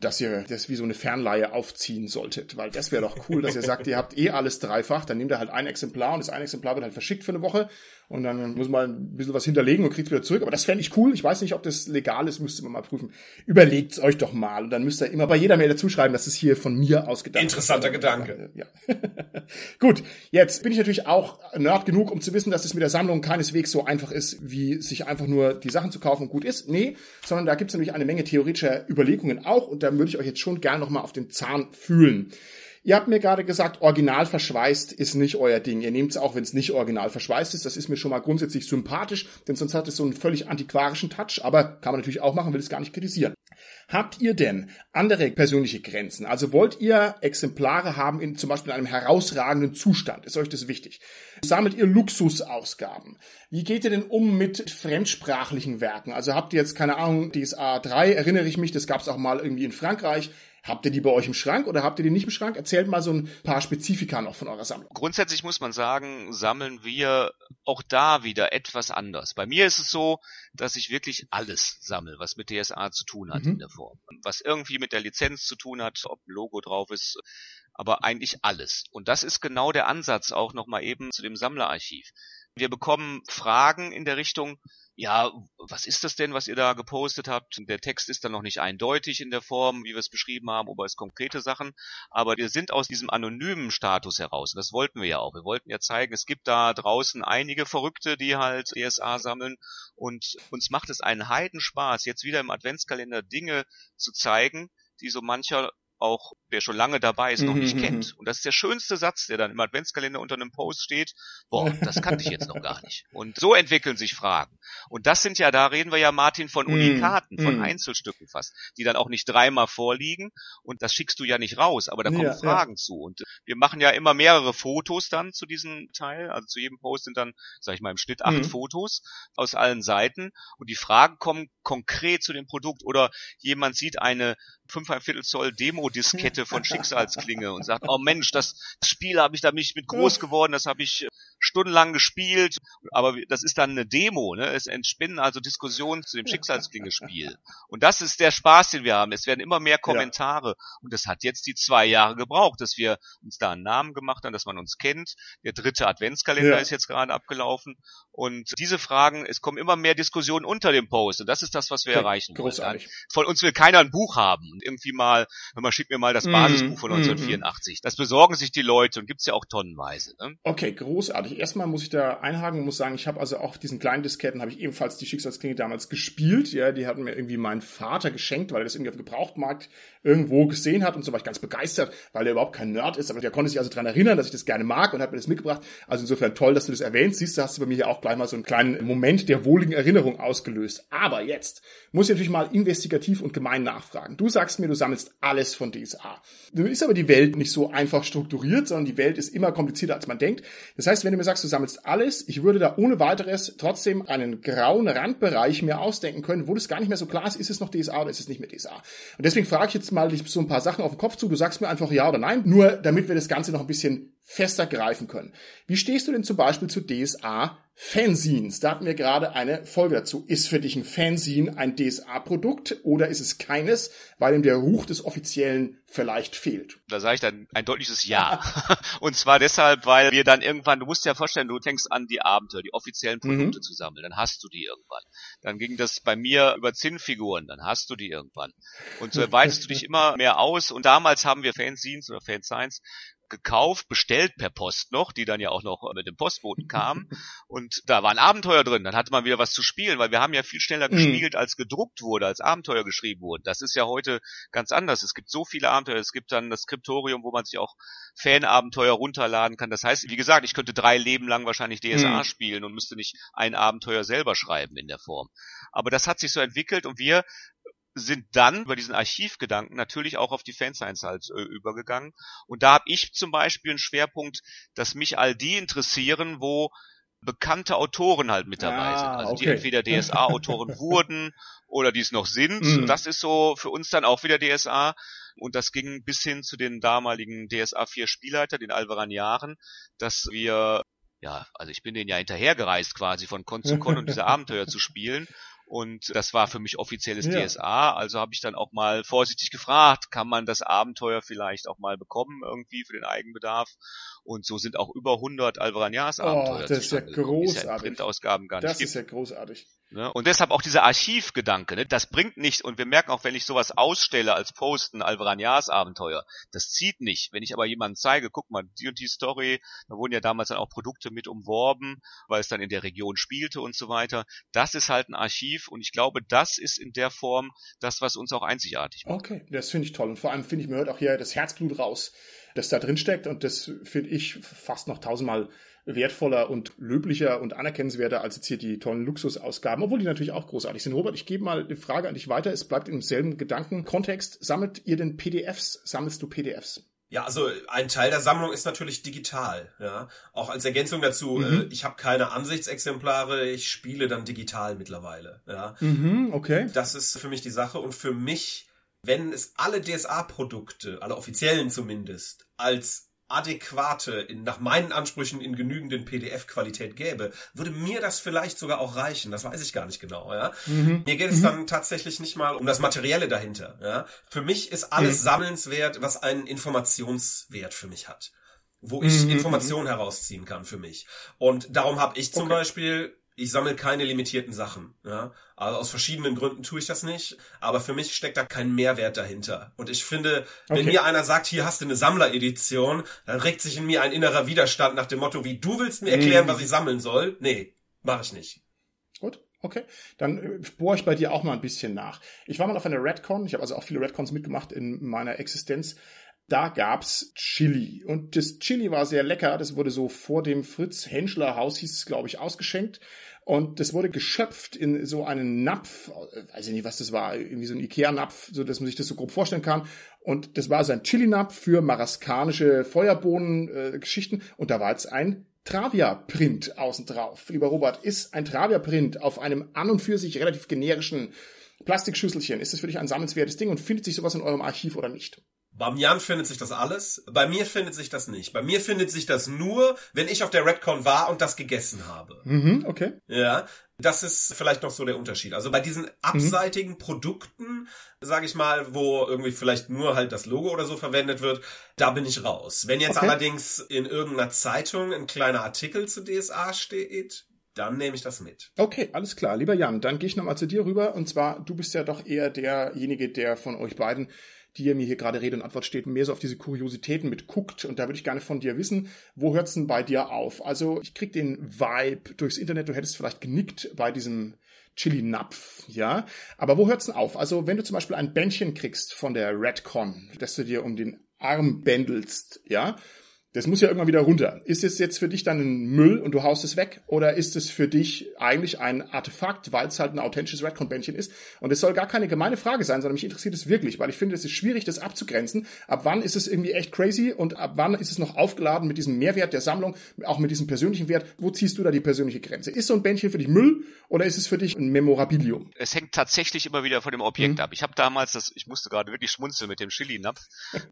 dass ihr das wie so eine Fernleihe aufziehen solltet, weil das wäre doch cool, dass ihr sagt, ihr habt eh alles dreifach, dann nehmt ihr halt ein Exemplar und das ein Exemplar wird halt verschickt für eine Woche und dann muss man ein bisschen was hinterlegen und kriegt wieder zurück. Aber das fände ich cool. Ich weiß nicht, ob das legal ist, müsste man mal prüfen. Überlegt's euch doch mal und dann müsst ihr immer bei jeder Mail dazu schreiben, dass es hier von mir ausgedacht Interessanter ist. Gedanke. Ja. Gut, jetzt bin ich natürlich auch Nerd genug, um zu wissen, dass es mit der Sammlung keineswegs so einfach ist, wie sich einfach nur die Sachen zu kaufen und gut ist. Nee, sondern da gibt's nämlich eine Menge theoretischer Überlegungen auch und da würde ich euch jetzt schon gern nochmal auf den Zahn fühlen. Ihr habt mir gerade gesagt, original verschweißt ist nicht euer Ding. Ihr nehmt es auch, wenn es nicht original verschweißt ist. Das ist mir schon mal grundsätzlich sympathisch, denn sonst hat es so einen völlig antiquarischen Touch, aber kann man natürlich auch machen, will es gar nicht kritisieren. Habt ihr denn andere persönliche Grenzen? Also wollt ihr Exemplare haben in zum Beispiel in einem herausragenden Zustand? Ist euch das wichtig? Sammelt ihr Luxusausgaben? Wie geht ihr denn um mit fremdsprachlichen Werken? Also habt ihr jetzt keine Ahnung, DSA 3, erinnere ich mich, das gab es auch mal irgendwie in Frankreich. Habt ihr die bei euch im Schrank oder habt ihr die nicht im Schrank? Erzählt mal so ein paar Spezifika noch von eurer Sammlung. Grundsätzlich muss man sagen, sammeln wir auch da wieder etwas anders. Bei mir ist es so, dass ich wirklich alles sammle, was mit DSA zu tun hat mhm. in der Form. Was irgendwie mit der Lizenz zu tun hat, ob ein Logo drauf ist, aber eigentlich alles. Und das ist genau der Ansatz auch nochmal eben zu dem Sammlerarchiv. Wir bekommen Fragen in der Richtung, ja, was ist das denn, was ihr da gepostet habt? Der Text ist dann noch nicht eindeutig in der Form, wie wir es beschrieben haben, aber es konkrete Sachen. Aber wir sind aus diesem anonymen Status heraus. Und das wollten wir ja auch. Wir wollten ja zeigen, es gibt da draußen einige Verrückte, die halt ESA sammeln. Und uns macht es einen Heidenspaß, jetzt wieder im Adventskalender Dinge zu zeigen, die so mancher auch, der schon lange dabei ist, noch nicht kennt. Und das ist der schönste Satz, der dann im Adventskalender unter einem Post steht. Boah, das kannte ich jetzt noch gar nicht. Und so entwickeln sich Fragen. Und das sind ja, da reden wir ja, Martin, von mhm. Unikaten, von mhm. Einzelstücken fast, die dann auch nicht dreimal vorliegen. Und das schickst du ja nicht raus, aber da kommen ja, Fragen ja. zu. Und wir machen ja immer mehrere Fotos dann zu diesem Teil. Also zu jedem Post sind dann, sag ich mal, im Schnitt acht mhm. Fotos aus allen Seiten. Und die Fragen kommen konkret zu dem Produkt. Oder jemand sieht eine 5,5 Zoll Demo-Diskette von Schicksalsklinge und sagt, oh Mensch, das Spiel habe ich da mich mit groß geworden, das habe ich stundenlang gespielt, aber das ist dann eine Demo, ne? Es entspinnen also Diskussionen zu dem Schicksalsklinge-Spiel. Und das ist der Spaß, den wir haben. Es werden immer mehr Kommentare. Ja. Und das hat jetzt die zwei Jahre gebraucht, dass wir uns da einen Namen gemacht haben, dass man uns kennt. Der dritte Adventskalender ja. ist jetzt gerade abgelaufen. Und diese Fragen, es kommen immer mehr Diskussionen unter dem Post. Und das ist das, was wir okay. erreichen Großartig. wollen. Von uns will keiner ein Buch haben. Und irgendwie mal, man schickt mir mal das mhm. Basisbuch von 1984. Mhm. Das besorgen sich die Leute und gibt's ja auch tonnenweise. Ne? Okay, großartig erstmal muss ich da einhaken und muss sagen, ich habe also auch diesen kleinen Disketten, habe ich ebenfalls die Schicksalsklinge damals gespielt. Ja, die hatten mir irgendwie mein Vater geschenkt, weil er das irgendwie auf dem Gebrauchtmarkt irgendwo gesehen hat und so war ich ganz begeistert, weil er überhaupt kein Nerd ist, aber der konnte sich also daran erinnern, dass ich das gerne mag und hat mir das mitgebracht. Also insofern toll, dass du das erwähnst. Siehst du, hast du bei mir hier auch gleich mal so einen kleinen Moment der wohligen Erinnerung ausgelöst. Aber jetzt muss ich natürlich mal investigativ und gemein nachfragen. Du sagst mir, du sammelst alles von DSA. Nun ist aber die Welt nicht so einfach strukturiert, sondern die Welt ist immer komplizierter, als man denkt. Das heißt, wenn du mir sagst, du sammelst alles, ich würde da ohne weiteres trotzdem einen grauen Randbereich mir ausdenken können, wo das gar nicht mehr so klar ist, ist es noch DSA oder ist es nicht mehr DSA. Und deswegen frage ich jetzt mal dich so ein paar Sachen auf den Kopf zu, du sagst mir einfach ja oder nein, nur damit wir das Ganze noch ein bisschen fester greifen können. Wie stehst du denn zum Beispiel zu DSA Fanzines. Da hatten wir gerade eine Folge dazu. Ist für dich ein Fanzine ein DSA-Produkt oder ist es keines, weil ihm der Ruch des Offiziellen vielleicht fehlt? Da sage ich dann ein deutliches Ja. Und zwar deshalb, weil wir dann irgendwann, du musst dir ja vorstellen, du fängst an, die Abenteuer, die offiziellen Produkte mhm. zu sammeln. Dann hast du die irgendwann. Dann ging das bei mir über Zinnfiguren. Dann hast du die irgendwann. Und so erweiterst du dich immer mehr aus. Und damals haben wir Fanzines oder Fansigns gekauft, bestellt per Post noch, die dann ja auch noch mit dem Postboten kamen. Und da war ein Abenteuer drin. Dann hatte man wieder was zu spielen, weil wir haben ja viel schneller mhm. gespielt, als gedruckt wurde, als Abenteuer geschrieben wurde. Das ist ja heute ganz anders. Es gibt so viele Abenteuer. Es gibt dann das Skriptorium, wo man sich auch Fanabenteuer runterladen kann. Das heißt, wie gesagt, ich könnte drei Leben lang wahrscheinlich DSA mhm. spielen und müsste nicht ein Abenteuer selber schreiben in der Form. Aber das hat sich so entwickelt und wir sind dann über diesen Archivgedanken natürlich auch auf die Fanscience halt äh, übergegangen. Und da habe ich zum Beispiel einen Schwerpunkt, dass mich all die interessieren, wo bekannte Autoren halt mit dabei ah, sind. Also okay. die entweder DSA-Autoren wurden oder die es noch sind. Mm. Das ist so für uns dann auch wieder DSA. Und das ging bis hin zu den damaligen DSA 4 Spielleiter, den Alvaran Jahren, dass wir ja, also ich bin denen ja hinterhergereist quasi von Con zu Con und diese Abenteuer zu spielen Und das war für mich offizielles ja. DSA. Also habe ich dann auch mal vorsichtig gefragt, kann man das Abenteuer vielleicht auch mal bekommen irgendwie für den Eigenbedarf? Und so sind auch über 100 Alvaranias Abenteuer. Oh, das ist ja großartig. Ist ja Printausgaben gar nicht das ist ja großartig. Ne? Und deshalb auch dieser Archivgedanke, ne? das bringt nicht, und wir merken auch, wenn ich sowas ausstelle als Posten, Alvaranias Abenteuer, das zieht nicht. Wenn ich aber jemandem zeige, guck mal, die und die Story, da wurden ja damals dann auch Produkte mit umworben, weil es dann in der Region spielte und so weiter. Das ist halt ein Archiv und ich glaube, das ist in der Form das, was uns auch einzigartig macht. Okay, das finde ich toll. Und vor allem finde ich, mir hört auch hier das Herzblut raus, das da drin steckt und das finde ich fast noch tausendmal wertvoller und löblicher und anerkennenswerter als jetzt hier die tollen Luxusausgaben, obwohl die natürlich auch großartig sind. Robert, ich gebe mal die Frage an dich weiter. Es bleibt im selben Gedankenkontext. Sammelt ihr denn PDFs? Sammelst du PDFs? Ja, also ein Teil der Sammlung ist natürlich digital. Ja, auch als Ergänzung dazu. Mhm. Äh, ich habe keine Ansichtsexemplare, ich spiele dann digital mittlerweile. Ja, mhm, okay. Das ist für mich die Sache und für mich, wenn es alle DSA-Produkte, alle offiziellen zumindest, als adäquate, in, nach meinen Ansprüchen in genügenden PDF-Qualität gäbe, würde mir das vielleicht sogar auch reichen. Das weiß ich gar nicht genau. Ja? Mhm. Mir geht es mhm. dann tatsächlich nicht mal um das Materielle dahinter. Ja? Für mich ist alles mhm. sammelnswert, was einen Informationswert für mich hat. Wo ich mhm. Informationen herausziehen kann für mich. Und darum habe ich zum okay. Beispiel ich sammle keine limitierten Sachen. Ja? Also aus verschiedenen Gründen tue ich das nicht, aber für mich steckt da kein Mehrwert dahinter. Und ich finde, wenn okay. mir einer sagt, hier hast du eine Sammleredition, dann regt sich in mir ein innerer Widerstand nach dem Motto, wie du willst mir erklären, mhm. was ich sammeln soll. Nee, mache ich nicht. Gut. Okay, dann äh, bohre ich bei dir auch mal ein bisschen nach. Ich war mal auf einer Redcon, ich habe also auch viele Redcons mitgemacht in meiner Existenz da gab's Chili. Und das Chili war sehr lecker. Das wurde so vor dem Fritz Henschler Haus, hieß es, glaube ich, ausgeschenkt. Und das wurde geschöpft in so einen Napf, weiß ich nicht, was das war, irgendwie so ein Ikea-Napf, so dass man sich das so grob vorstellen kann. Und das war so ein Chili-Napf für maraskanische Feuerbohnen-Geschichten. Äh, und da war jetzt ein Travia-Print außen drauf. Lieber Robert, ist ein Travia-Print auf einem an und für sich relativ generischen Plastikschüsselchen, ist das für dich ein sammelswertes Ding und findet sich sowas in eurem Archiv oder nicht? Beim Jan findet sich das alles, bei mir findet sich das nicht. Bei mir findet sich das nur, wenn ich auf der Redcon war und das gegessen habe. Mhm, okay. Ja, das ist vielleicht noch so der Unterschied. Also bei diesen abseitigen mhm. Produkten, sage ich mal, wo irgendwie vielleicht nur halt das Logo oder so verwendet wird, da bin ich raus. Wenn jetzt okay. allerdings in irgendeiner Zeitung ein kleiner Artikel zu DSA steht, dann nehme ich das mit. Okay, alles klar. Lieber Jan, dann gehe ich nochmal zu dir rüber. Und zwar, du bist ja doch eher derjenige, der von euch beiden die ihr mir hier gerade Rede und Antwort steht, mehr so auf diese Kuriositäten mitguckt. Und da würde ich gerne von dir wissen, wo hört's denn bei dir auf? Also ich krieg den Vibe durchs Internet, du hättest vielleicht genickt bei diesem Chili-Napf, ja. Aber wo hört's denn auf? Also wenn du zum Beispiel ein Bändchen kriegst von der Redcon, dass du dir um den Arm bändelst, ja, das muss ja irgendwann wieder runter. Ist es jetzt für dich dann ein Müll und du haust es weg? Oder ist es für dich eigentlich ein Artefakt, weil es halt ein authentisches Redcon-Bändchen ist? Und es soll gar keine gemeine Frage sein, sondern mich interessiert es wirklich, weil ich finde, es ist schwierig, das abzugrenzen. Ab wann ist es irgendwie echt crazy und ab wann ist es noch aufgeladen mit diesem Mehrwert der Sammlung, auch mit diesem persönlichen Wert? Wo ziehst du da die persönliche Grenze? Ist so ein Bändchen für dich Müll oder ist es für dich ein Memorabilium? Es hängt tatsächlich immer wieder von dem Objekt mhm. ab. Ich habe damals, das, ich musste gerade wirklich schmunzeln mit dem Chili-Napf.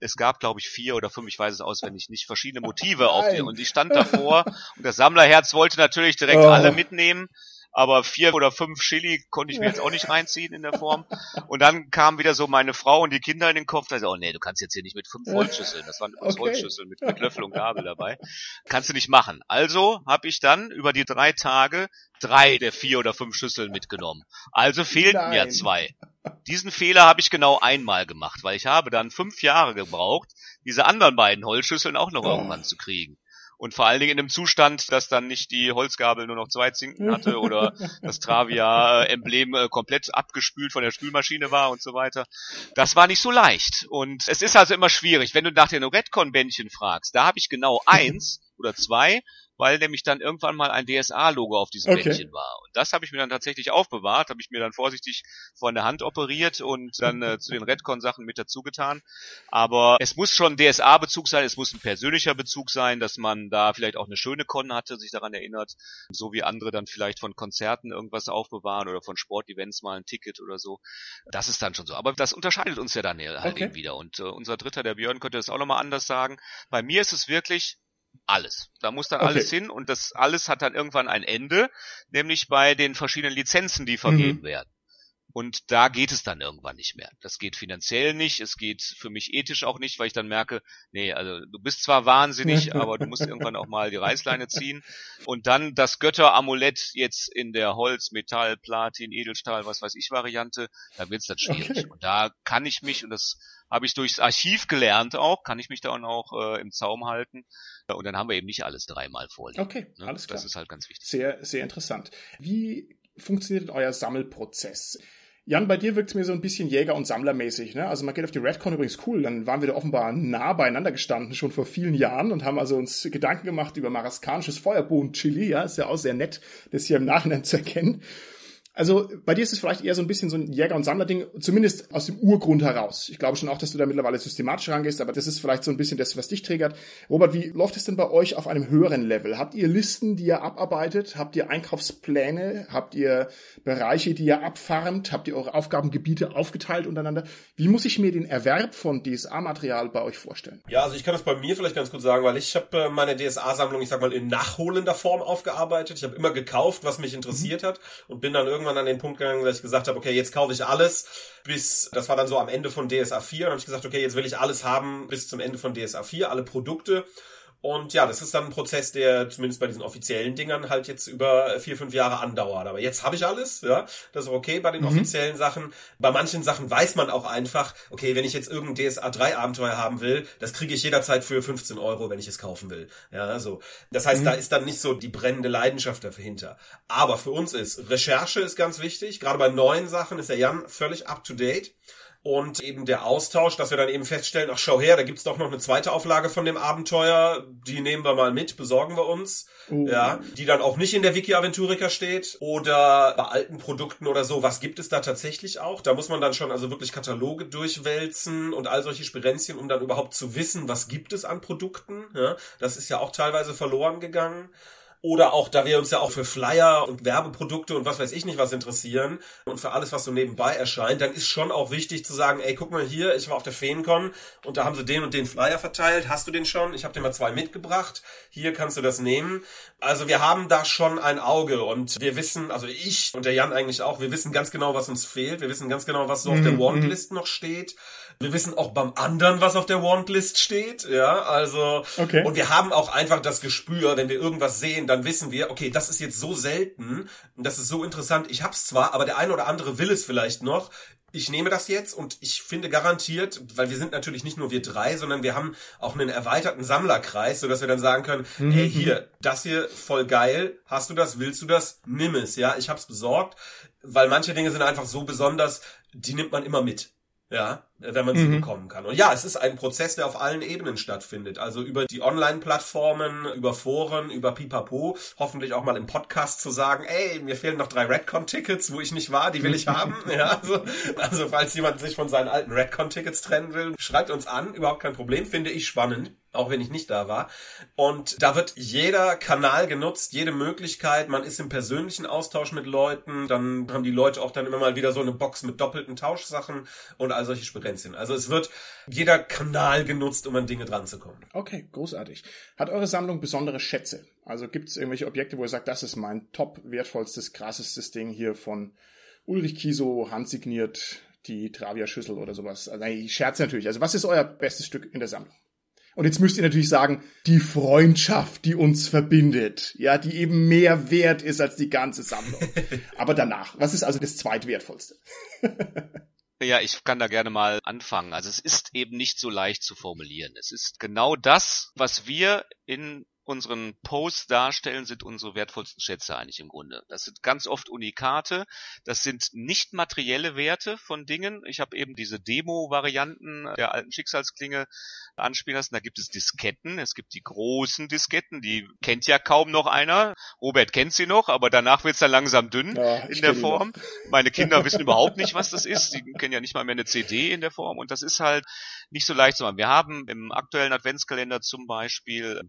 es gab, glaube ich, vier oder fünf, ich weiß es auswendig nicht, verschiedene Motive auf Nein. Und ich stand davor und das Sammlerherz wollte natürlich direkt oh. alle mitnehmen. Aber vier oder fünf Chili konnte ich mir jetzt auch nicht reinziehen in der Form. Und dann kam wieder so meine Frau und die Kinder in den Kopf. Da ich, oh nee, du kannst jetzt hier nicht mit fünf Holzschüsseln. Das waren okay. Holzschüsseln mit, mit Löffel und Gabel dabei. Kannst du nicht machen. Also habe ich dann über die drei Tage drei der vier oder fünf Schüsseln mitgenommen. Also fehlten Nein. mir zwei. Diesen Fehler habe ich genau einmal gemacht, weil ich habe dann fünf Jahre gebraucht, diese anderen beiden Holzschüsseln auch noch oh. irgendwann zu kriegen. Und vor allen Dingen in einem Zustand, dass dann nicht die Holzgabel nur noch zwei Zinken hatte oder das Travia-Emblem äh, komplett abgespült von der Spülmaschine war und so weiter. Das war nicht so leicht. Und es ist also immer schwierig. Wenn du nach den Redcon-Bändchen fragst, da habe ich genau eins oder zwei weil nämlich dann irgendwann mal ein DSA-Logo auf diesem okay. Bändchen war. Und das habe ich mir dann tatsächlich aufbewahrt, habe ich mir dann vorsichtig von der Hand operiert und dann äh, zu den Redcon-Sachen mit dazu getan. Aber es muss schon DSA-Bezug sein, es muss ein persönlicher Bezug sein, dass man da vielleicht auch eine schöne Con hatte, sich daran erinnert, so wie andere dann vielleicht von Konzerten irgendwas aufbewahren oder von Sportevents mal ein Ticket oder so. Das ist dann schon so. Aber das unterscheidet uns ja dann halt okay. eben wieder. Und äh, unser Dritter, der Björn, könnte das auch nochmal anders sagen. Bei mir ist es wirklich alles. Da muss dann okay. alles hin und das alles hat dann irgendwann ein Ende, nämlich bei den verschiedenen Lizenzen, die vergeben mhm. werden. Und da geht es dann irgendwann nicht mehr. Das geht finanziell nicht, es geht für mich ethisch auch nicht, weil ich dann merke, nee, also du bist zwar wahnsinnig, aber du musst irgendwann auch mal die Reißleine ziehen. Und dann das Götteramulett jetzt in der Holz, Metall, Platin, Edelstahl, was weiß ich Variante, da wird es dann schwierig. Okay. Und da kann ich mich, und das habe ich durchs Archiv gelernt auch, kann ich mich dann auch äh, im Zaum halten. Und dann haben wir eben nicht alles dreimal vorliegen. Okay, ne? alles klar. Das ist halt ganz wichtig. Sehr, sehr interessant. Wie funktioniert denn euer Sammelprozess? Jan, bei dir wirkt es mir so ein bisschen Jäger- und Sammlermäßig. Ne? Also man geht auf die Redcon übrigens cool. Dann waren wir da offenbar nah beieinander gestanden, schon vor vielen Jahren und haben also uns Gedanken gemacht über maraskanisches Feuerbohnen-Chili. Ja, ist ja auch sehr nett, das hier im Nachhinein zu erkennen. Also bei dir ist es vielleicht eher so ein bisschen so ein Jäger- und Sammler-Ding, zumindest aus dem Urgrund heraus. Ich glaube schon auch, dass du da mittlerweile systematisch rangehst, aber das ist vielleicht so ein bisschen das, was dich triggert. Robert, wie läuft es denn bei euch auf einem höheren Level? Habt ihr Listen, die ihr abarbeitet? Habt ihr Einkaufspläne? Habt ihr Bereiche, die ihr abfarmt? Habt ihr eure Aufgabengebiete aufgeteilt untereinander? Wie muss ich mir den Erwerb von DSA-Material bei euch vorstellen? Ja, also ich kann das bei mir vielleicht ganz gut sagen, weil ich habe äh, meine DSA-Sammlung, ich sag mal, in nachholender Form aufgearbeitet. Ich habe immer gekauft, was mich interessiert mhm. hat und bin dann irgendwann irgendwann an den Punkt gegangen, dass ich gesagt habe, okay, jetzt kaufe ich alles bis, das war dann so am Ende von DSA 4, und habe ich gesagt, okay, jetzt will ich alles haben bis zum Ende von DSA 4, alle Produkte und ja, das ist dann ein Prozess, der zumindest bei diesen offiziellen Dingern halt jetzt über vier, fünf Jahre andauert. Aber jetzt habe ich alles, ja, das ist okay bei den mhm. offiziellen Sachen. Bei manchen Sachen weiß man auch einfach, okay, wenn ich jetzt irgendein DSA 3 Abenteuer haben will, das kriege ich jederzeit für 15 Euro, wenn ich es kaufen will. Ja, so. Das heißt, mhm. da ist dann nicht so die brennende Leidenschaft dahinter. Aber für uns ist Recherche ist ganz wichtig. Gerade bei neuen Sachen ist der Jan völlig up to date und eben der Austausch, dass wir dann eben feststellen, ach schau her, da gibt's doch noch eine zweite Auflage von dem Abenteuer, die nehmen wir mal mit, besorgen wir uns, uh. ja, die dann auch nicht in der Wiki Aventurica steht oder bei alten Produkten oder so, was gibt es da tatsächlich auch? Da muss man dann schon also wirklich Kataloge durchwälzen und all solche Spirenzien, um dann überhaupt zu wissen, was gibt es an Produkten, ja, das ist ja auch teilweise verloren gegangen. Oder auch, da wir uns ja auch für Flyer und Werbeprodukte und was weiß ich nicht was interessieren und für alles, was so nebenbei erscheint, dann ist schon auch wichtig zu sagen, ey, guck mal hier, ich war auf der Feencon und da haben sie den und den Flyer verteilt. Hast du den schon? Ich habe dir mal zwei mitgebracht. Hier kannst du das nehmen. Also wir haben da schon ein Auge und wir wissen, also ich und der Jan eigentlich auch, wir wissen ganz genau, was uns fehlt. Wir wissen ganz genau, was so auf der mhm, Wantlist mhm. noch steht. Wir wissen auch beim anderen, was auf der Wantlist steht. Ja, also okay. und wir haben auch einfach das Gespür, wenn wir irgendwas sehen, dann wissen wir, okay, das ist jetzt so selten und das ist so interessant. Ich hab's zwar, aber der eine oder andere will es vielleicht noch. Ich nehme das jetzt und ich finde garantiert, weil wir sind natürlich nicht nur wir drei, sondern wir haben auch einen erweiterten Sammlerkreis, so dass wir dann sagen können, mhm. hey, hier, das hier voll geil, hast du das, willst du das, nimm es, ja, ich hab's besorgt, weil manche Dinge sind einfach so besonders, die nimmt man immer mit. Ja, wenn man sie mhm. bekommen kann. Und ja, es ist ein Prozess, der auf allen Ebenen stattfindet. Also über die Online-Plattformen, über Foren, über Pipapo, hoffentlich auch mal im Podcast zu sagen, ey, mir fehlen noch drei Redcon-Tickets, wo ich nicht war, die will ich haben. ja, also, also falls jemand sich von seinen alten Redcon-Tickets trennen will, schreibt uns an, überhaupt kein Problem, finde ich spannend auch wenn ich nicht da war. Und da wird jeder Kanal genutzt, jede Möglichkeit. Man ist im persönlichen Austausch mit Leuten. Dann haben die Leute auch dann immer mal wieder so eine Box mit doppelten Tauschsachen und all solche Spirenzien. Also es wird jeder Kanal genutzt, um an Dinge dran zu kommen. Okay, großartig. Hat eure Sammlung besondere Schätze? Also gibt es irgendwelche Objekte, wo ihr sagt, das ist mein top wertvollstes, krassestes Ding hier von Ulrich Kiso, handsigniert, die Travia-Schüssel oder sowas? Also ich scherze natürlich. Also was ist euer bestes Stück in der Sammlung? Und jetzt müsst ihr natürlich sagen, die Freundschaft, die uns verbindet, ja, die eben mehr wert ist als die ganze Sammlung. Aber danach, was ist also das zweitwertvollste? Ja, ich kann da gerne mal anfangen. Also es ist eben nicht so leicht zu formulieren. Es ist genau das, was wir in unseren Posts darstellen, sind unsere wertvollsten Schätze eigentlich im Grunde. Das sind ganz oft Unikate, das sind nicht materielle Werte von Dingen. Ich habe eben diese Demo-Varianten der alten Schicksalsklinge anspielen lassen. Da gibt es Disketten, es gibt die großen Disketten, die kennt ja kaum noch einer. Robert kennt sie noch, aber danach wird's dann langsam dünn ja, in der Form. Meine Kinder wissen überhaupt nicht, was das ist. Die kennen ja nicht mal mehr eine CD in der Form und das ist halt nicht so leicht zu machen. Wir haben im aktuellen Adventskalender zum Beispiel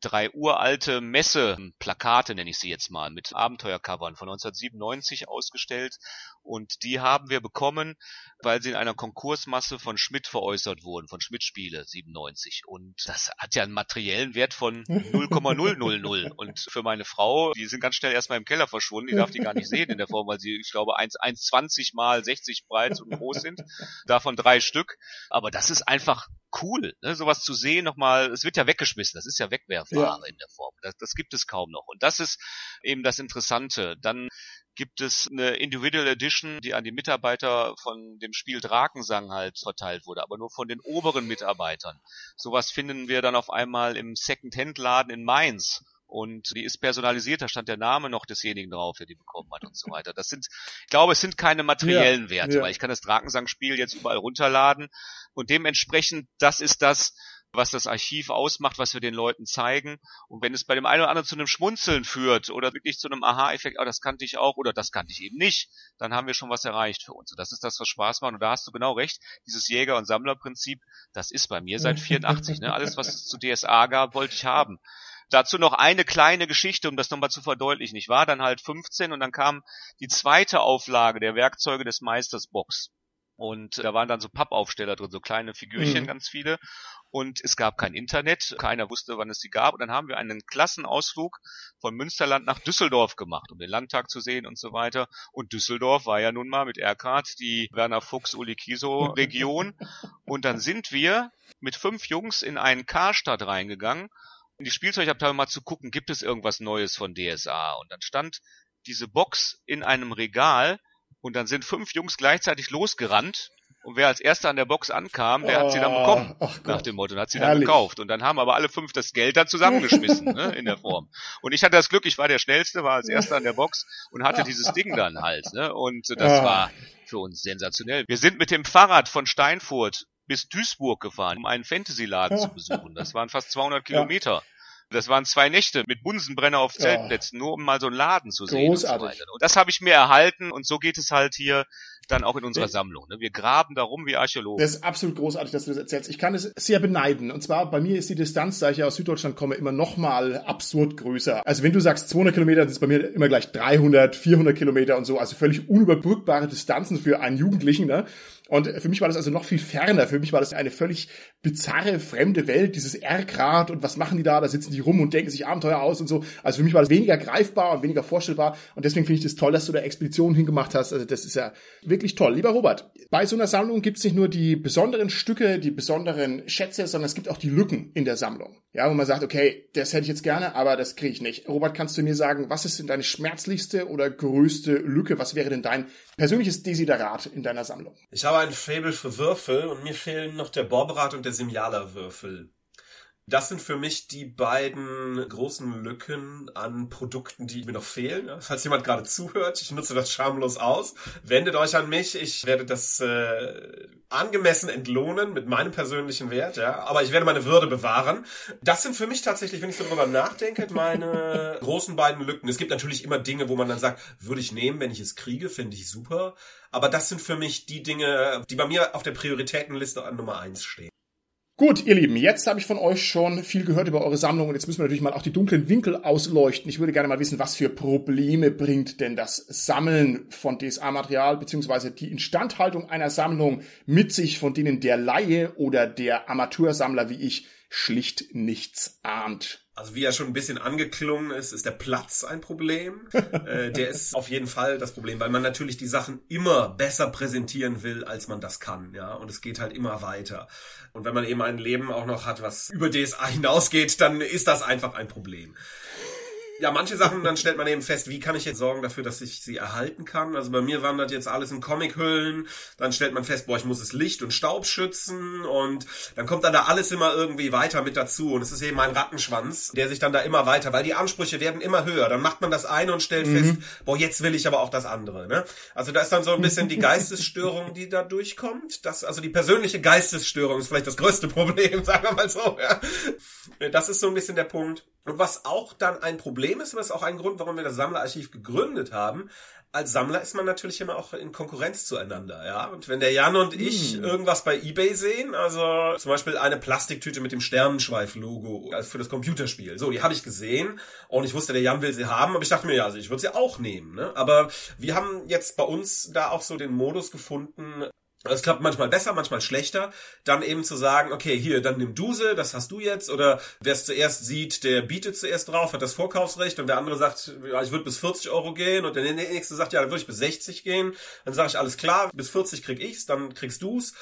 drei uralte Messe-Plakate, nenne ich sie jetzt mal, mit Abenteuercovern von 1997 ausgestellt. Und die haben wir bekommen, weil sie in einer Konkursmasse von Schmidt veräußert wurden, von Schmidt Spiele 97. Und das hat ja einen materiellen Wert von 0,000. Und für meine Frau, die sind ganz schnell erstmal im Keller verschwunden, die darf die gar nicht sehen in der Form, weil sie, ich glaube, 1,20 mal 60 breit und groß sind. Davon drei Stück. Aber das ist einfach cool, ne? sowas zu sehen nochmal, es wird ja weggeschmissen, das ist ja Wegwerfware ja. in der Form, das, das gibt es kaum noch und das ist eben das Interessante. Dann gibt es eine Individual Edition, die an die Mitarbeiter von dem Spiel Drakensang halt verteilt wurde, aber nur von den oberen Mitarbeitern. Sowas finden wir dann auf einmal im Second-Hand-Laden in Mainz und die ist personalisiert, da stand der Name noch desjenigen drauf, der die bekommen hat und so weiter. Das sind, ich glaube, es sind keine materiellen ja, Werte, ja. weil ich kann das Drakensang-Spiel jetzt überall runterladen und dementsprechend, das ist das, was das Archiv ausmacht, was wir den Leuten zeigen. Und wenn es bei dem einen oder anderen zu einem Schmunzeln führt oder wirklich zu einem Aha-Effekt, oh, das kannte ich auch oder das kannte ich eben nicht, dann haben wir schon was erreicht für uns. Und das ist das, was Spaß macht. Und da hast du genau recht. Dieses Jäger- und Sammlerprinzip, das ist bei mir seit 84. Ne? Alles, was es zu DSA gab, wollte ich haben. Dazu noch eine kleine Geschichte, um das nochmal zu verdeutlichen. Ich war dann halt 15 und dann kam die zweite Auflage der Werkzeuge des Meisters Box. Und da waren dann so Pappaufsteller drin, so kleine Figürchen, mhm. ganz viele. Und es gab kein Internet, keiner wusste, wann es sie gab. Und dann haben wir einen Klassenausflug von Münsterland nach Düsseldorf gemacht, um den Landtag zu sehen und so weiter. Und Düsseldorf war ja nun mal mit Erkart die Werner Fuchs Uli Kiso Region. und dann sind wir mit fünf Jungs in einen Karstadt reingegangen in die Spielzeugabteilung mal zu gucken, gibt es irgendwas Neues von DSA? Und dann stand diese Box in einem Regal und dann sind fünf Jungs gleichzeitig losgerannt und wer als erster an der Box ankam, der oh, hat sie dann bekommen. Oh nach dem Motto, und hat sie Herrlich. dann gekauft. Und dann haben aber alle fünf das Geld dann zusammengeschmissen, ne, in der Form. Und ich hatte das Glück, ich war der Schnellste, war als erster an der Box und hatte dieses Ding dann halt. Ne, und das war für uns sensationell. Wir sind mit dem Fahrrad von Steinfurt bis Duisburg gefahren, um einen Fantasy-Laden zu besuchen. Das waren fast 200 Kilometer. Ja. Das waren zwei Nächte mit Bunsenbrenner auf Zeltplätzen, ja. nur um mal so einen Laden zu sehen. Großartig. Und, so und das habe ich mir erhalten und so geht es halt hier dann auch in unserer. Sammlung. Ne? Wir graben darum wie Archäologen. Das ist absolut großartig, dass du das erzählst. Ich kann es sehr beneiden. Und zwar bei mir ist die Distanz, da ich ja aus Süddeutschland komme, immer noch mal absurd größer. Also wenn du sagst 200 Kilometer, das ist bei mir immer gleich 300, 400 Kilometer und so. Also völlig unüberbrückbare Distanzen für einen Jugendlichen. Ne? Und für mich war das also noch viel ferner. Für mich war das eine völlig bizarre, fremde Welt, dieses Erkrad und was machen die da? Da sitzen die rum und denken sich Abenteuer aus und so. Also für mich war das weniger greifbar und weniger vorstellbar. Und deswegen finde ich das toll, dass du da Expeditionen hingemacht hast. Also das ist ja wirklich toll. Lieber Robert, bei so einer Sammlung gibt es nicht nur die besonderen Stücke, die besonderen Schätze, sondern es gibt auch die Lücken in der Sammlung. Ja, wo man sagt, okay, das hätte ich jetzt gerne, aber das kriege ich nicht. Robert, kannst du mir sagen, was ist denn deine schmerzlichste oder größte Lücke? Was wäre denn dein persönliches Desiderat in deiner Sammlung? Ich habe ein Fable für Würfel und mir fehlen noch der Borberat und der Simiala-Würfel. Das sind für mich die beiden großen Lücken an Produkten, die mir noch fehlen. Falls jemand gerade zuhört, ich nutze das schamlos aus. Wendet euch an mich. Ich werde das äh, angemessen entlohnen mit meinem persönlichen Wert, ja. Aber ich werde meine Würde bewahren. Das sind für mich tatsächlich, wenn ich so darüber nachdenke, meine großen beiden Lücken. Es gibt natürlich immer Dinge, wo man dann sagt, würde ich nehmen, wenn ich es kriege, finde ich super. Aber das sind für mich die Dinge, die bei mir auf der Prioritätenliste an Nummer eins stehen. Gut, ihr Lieben, jetzt habe ich von euch schon viel gehört über eure Sammlung und jetzt müssen wir natürlich mal auch die dunklen Winkel ausleuchten. Ich würde gerne mal wissen, was für Probleme bringt denn das Sammeln von DSA-Material beziehungsweise die Instandhaltung einer Sammlung mit sich, von denen der Laie oder der Amateursammler wie ich schlicht nichts ahnt. Also wie er schon ein bisschen angeklungen ist, ist der Platz ein Problem. äh, der ist auf jeden Fall das Problem, weil man natürlich die Sachen immer besser präsentieren will, als man das kann, ja. Und es geht halt immer weiter. Und wenn man eben ein Leben auch noch hat, was über DSA hinausgeht, dann ist das einfach ein Problem. Ja, manche Sachen, dann stellt man eben fest, wie kann ich jetzt sorgen dafür, dass ich sie erhalten kann. Also bei mir wandert jetzt alles in Comichüllen. Dann stellt man fest, boah, ich muss es Licht und Staub schützen. Und dann kommt dann da alles immer irgendwie weiter mit dazu. Und es ist eben ein Rattenschwanz, der sich dann da immer weiter, weil die Ansprüche werden immer höher. Dann macht man das eine und stellt mhm. fest, boah, jetzt will ich aber auch das andere. Ne? Also da ist dann so ein bisschen die Geistesstörung, die da durchkommt. Das, also die persönliche Geistesstörung ist vielleicht das größte Problem, sagen wir mal so. Ja. Das ist so ein bisschen der Punkt. Und was auch dann ein Problem ist, aber ist auch ein Grund, warum wir das Sammlerarchiv gegründet haben. Als Sammler ist man natürlich immer auch in Konkurrenz zueinander, ja. Und wenn der Jan und ich hm. irgendwas bei eBay sehen, also zum Beispiel eine Plastiktüte mit dem Sternenschweif-Logo also für das Computerspiel, so, die habe ich gesehen und ich wusste, der Jan will sie haben, aber ich dachte mir, ja, also ich würde sie auch nehmen, ne? Aber wir haben jetzt bei uns da auch so den Modus gefunden, es klappt manchmal besser, manchmal schlechter, dann eben zu sagen, okay, hier, dann nimm du sie, das hast du jetzt, oder wer es zuerst sieht, der bietet zuerst drauf, hat das Vorkaufsrecht und der andere sagt, ja, ich würde bis 40 Euro gehen und der nächste sagt, ja, dann würde ich bis 60 gehen, dann sage ich, alles klar, bis 40 krieg ich's, dann kriegst du's.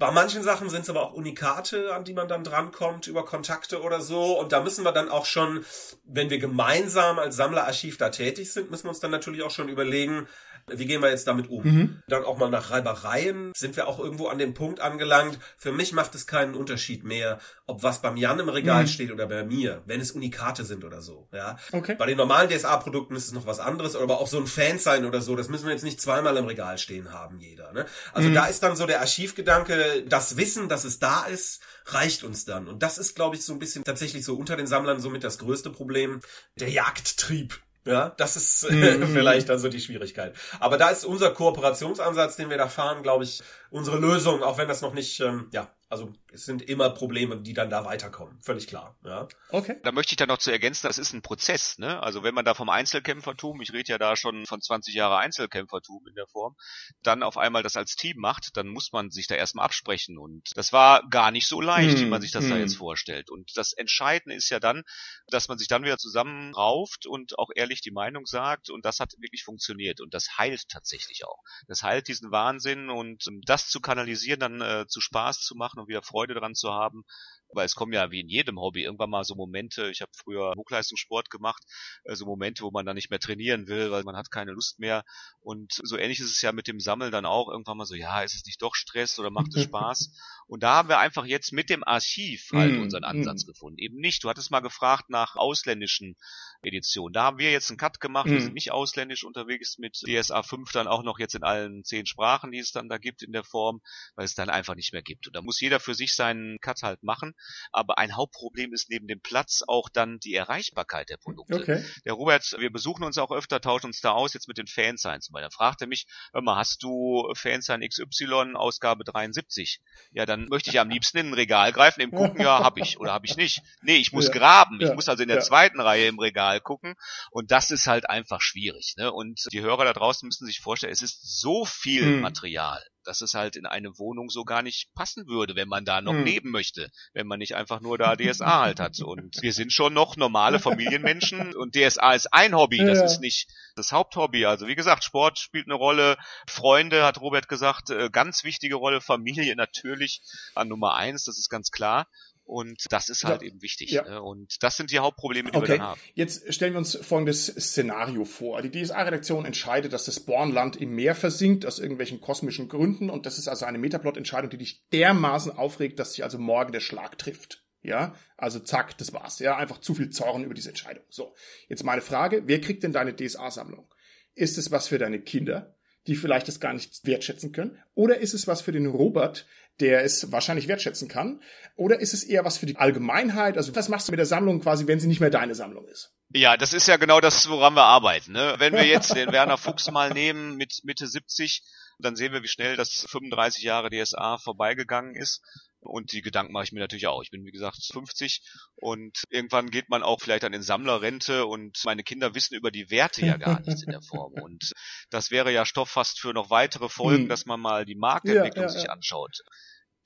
Bei manchen Sachen sind es aber auch Unikate, an die man dann drankommt über Kontakte oder so. Und da müssen wir dann auch schon, wenn wir gemeinsam als Sammlerarchiv da tätig sind, müssen wir uns dann natürlich auch schon überlegen, wie gehen wir jetzt damit um? Mhm. Dann auch mal nach Reibereien sind wir auch irgendwo an dem Punkt angelangt. Für mich macht es keinen Unterschied mehr, ob was beim Jan im Regal mhm. steht oder bei mir, wenn es Unikate sind oder so. Ja. Okay. Bei den normalen DSA-Produkten ist es noch was anderes, aber auch so ein Fan sein oder so, das müssen wir jetzt nicht zweimal im Regal stehen haben, jeder. Ne? Also mhm. da ist dann so der Archivgedanke, das Wissen, dass es da ist, reicht uns dann. Und das ist, glaube ich, so ein bisschen tatsächlich so unter den Sammlern somit das größte Problem. Der Jagdtrieb. Ja, das ist mhm. vielleicht dann so die Schwierigkeit. Aber da ist unser Kooperationsansatz, den wir da fahren, glaube ich, unsere Lösung, auch wenn das noch nicht, ähm, ja, also es sind immer Probleme, die dann da weiterkommen, völlig klar. Ja. Okay. Da möchte ich dann noch zu ergänzen, das ist ein Prozess. Ne? Also wenn man da vom Einzelkämpfertum, ich rede ja da schon von 20 Jahre Einzelkämpfertum in der Form, dann auf einmal das als Team macht, dann muss man sich da erstmal absprechen. Und das war gar nicht so leicht, hm. wie man sich das hm. da jetzt vorstellt. Und das Entscheidende ist ja dann, dass man sich dann wieder zusammenrauft und auch ehrlich die Meinung sagt. Und das hat wirklich funktioniert. Und das heilt tatsächlich auch. Das heilt diesen Wahnsinn und das zu kanalisieren, dann äh, zu Spaß zu machen und wieder Freude dran zu haben. Weil es kommen ja wie in jedem Hobby irgendwann mal so Momente, ich habe früher Hochleistungssport gemacht, äh, so Momente, wo man dann nicht mehr trainieren will, weil man hat keine Lust mehr. Und so ähnlich ist es ja mit dem Sammeln dann auch irgendwann mal so, ja, ist es nicht doch Stress oder macht es Spaß? Und da haben wir einfach jetzt mit dem Archiv halt mm, unseren Ansatz mm. gefunden. Eben nicht, du hattest mal gefragt nach ausländischen Editionen. Da haben wir jetzt einen Cut gemacht, mm. wir sind nicht ausländisch unterwegs mit DSA 5 dann auch noch jetzt in allen zehn Sprachen, die es dann da gibt in der Form, weil es dann einfach nicht mehr gibt. Und da muss jeder für sich seinen Cut halt machen. Aber ein Hauptproblem ist neben dem Platz auch dann die Erreichbarkeit der Produkte. Okay. Der Robert, wir besuchen uns auch öfter, tauschen uns da aus, jetzt mit den Fansigns. Weil er fragte mich, hör mal, hast du Fansign XY Ausgabe 73? Ja, dann möchte ich am liebsten in ein Regal greifen, eben gucken, ja, hab ich oder hab ich nicht. Nee, ich muss ja. graben. Ich ja. muss also in der ja. zweiten Reihe im Regal gucken. Und das ist halt einfach schwierig. Ne? Und die Hörer da draußen müssen sich vorstellen, es ist so viel hm. Material dass es halt in eine Wohnung so gar nicht passen würde, wenn man da noch hm. leben möchte, wenn man nicht einfach nur da DSA halt hat. Und wir sind schon noch normale Familienmenschen und DSA ist ein Hobby, das ja. ist nicht das Haupthobby. Also wie gesagt, Sport spielt eine Rolle, Freunde, hat Robert gesagt, äh, ganz wichtige Rolle, Familie natürlich an Nummer eins, das ist ganz klar. Und das ist halt ja. eben wichtig. Ja. Ne? Und das sind die Hauptprobleme, die okay. wir dann haben. Jetzt stellen wir uns folgendes Szenario vor. Die DSA-Redaktion entscheidet, dass das Bornland im Meer versinkt aus irgendwelchen kosmischen Gründen. Und das ist also eine Metaplot-Entscheidung, die dich dermaßen aufregt, dass sich also morgen der Schlag trifft. Ja, also zack, das war's. Ja, einfach zu viel Zorn über diese Entscheidung. So, jetzt meine Frage, wer kriegt denn deine DSA-Sammlung? Ist es was für deine Kinder, die vielleicht das gar nicht wertschätzen können? Oder ist es was für den Robert, der es wahrscheinlich wertschätzen kann? Oder ist es eher was für die Allgemeinheit? Also was machst du mit der Sammlung quasi, wenn sie nicht mehr deine Sammlung ist? Ja, das ist ja genau das, woran wir arbeiten. Ne? Wenn wir jetzt den Werner Fuchs mal nehmen mit Mitte 70, dann sehen wir, wie schnell das 35 Jahre DSA vorbeigegangen ist. Und die Gedanken mache ich mir natürlich auch. Ich bin, wie gesagt, 50 und irgendwann geht man auch vielleicht an den Sammlerrente und meine Kinder wissen über die Werte ja gar nichts in der Form. Und das wäre ja Stoff fast für noch weitere Folgen, hm. dass man mal die Marktentwicklung ja, ja, sich anschaut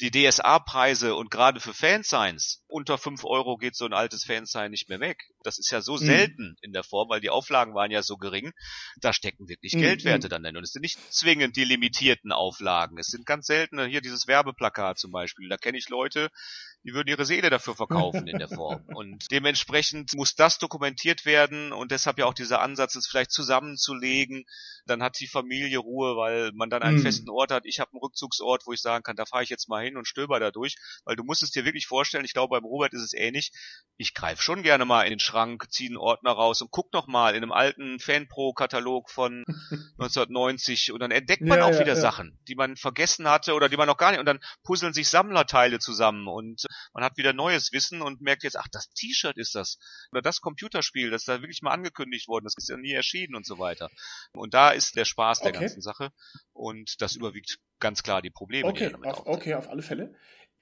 die DSA-Preise und gerade für Fansigns, unter fünf Euro geht so ein altes Fansign nicht mehr weg. Das ist ja so mhm. selten in der Form, weil die Auflagen waren ja so gering. Da stecken wirklich mhm. Geldwerte dann drin. Und es sind nicht zwingend die limitierten Auflagen. Es sind ganz seltene, hier dieses Werbeplakat zum Beispiel. Da kenne ich Leute, die würden ihre Seele dafür verkaufen in der Form. Und dementsprechend muss das dokumentiert werden und deshalb ja auch dieser Ansatz, es vielleicht zusammenzulegen. Dann hat die Familie Ruhe, weil man dann einen mhm. festen Ort hat. Ich habe einen Rückzugsort, wo ich sagen kann, da fahre ich jetzt mal hin und stöber da durch. Weil du musst es dir wirklich vorstellen, ich glaube beim Robert ist es ähnlich. Ich greife schon gerne mal in den Schrank, ziehe einen Ordner raus und guck noch mal in einem alten Fanpro-Katalog von 1990 und dann entdeckt man ja, auch ja, wieder ja. Sachen, die man vergessen hatte oder die man noch gar nicht und dann puzzeln sich Sammlerteile zusammen und man hat wieder neues Wissen und merkt jetzt, ach, das T-Shirt ist das. Oder das Computerspiel, das ist da wirklich mal angekündigt worden, das ist ja nie erschienen und so weiter. Und da ist der Spaß der okay. ganzen Sache. Und das überwiegt ganz klar die Probleme. Okay, die auf, okay, auf alle Fälle.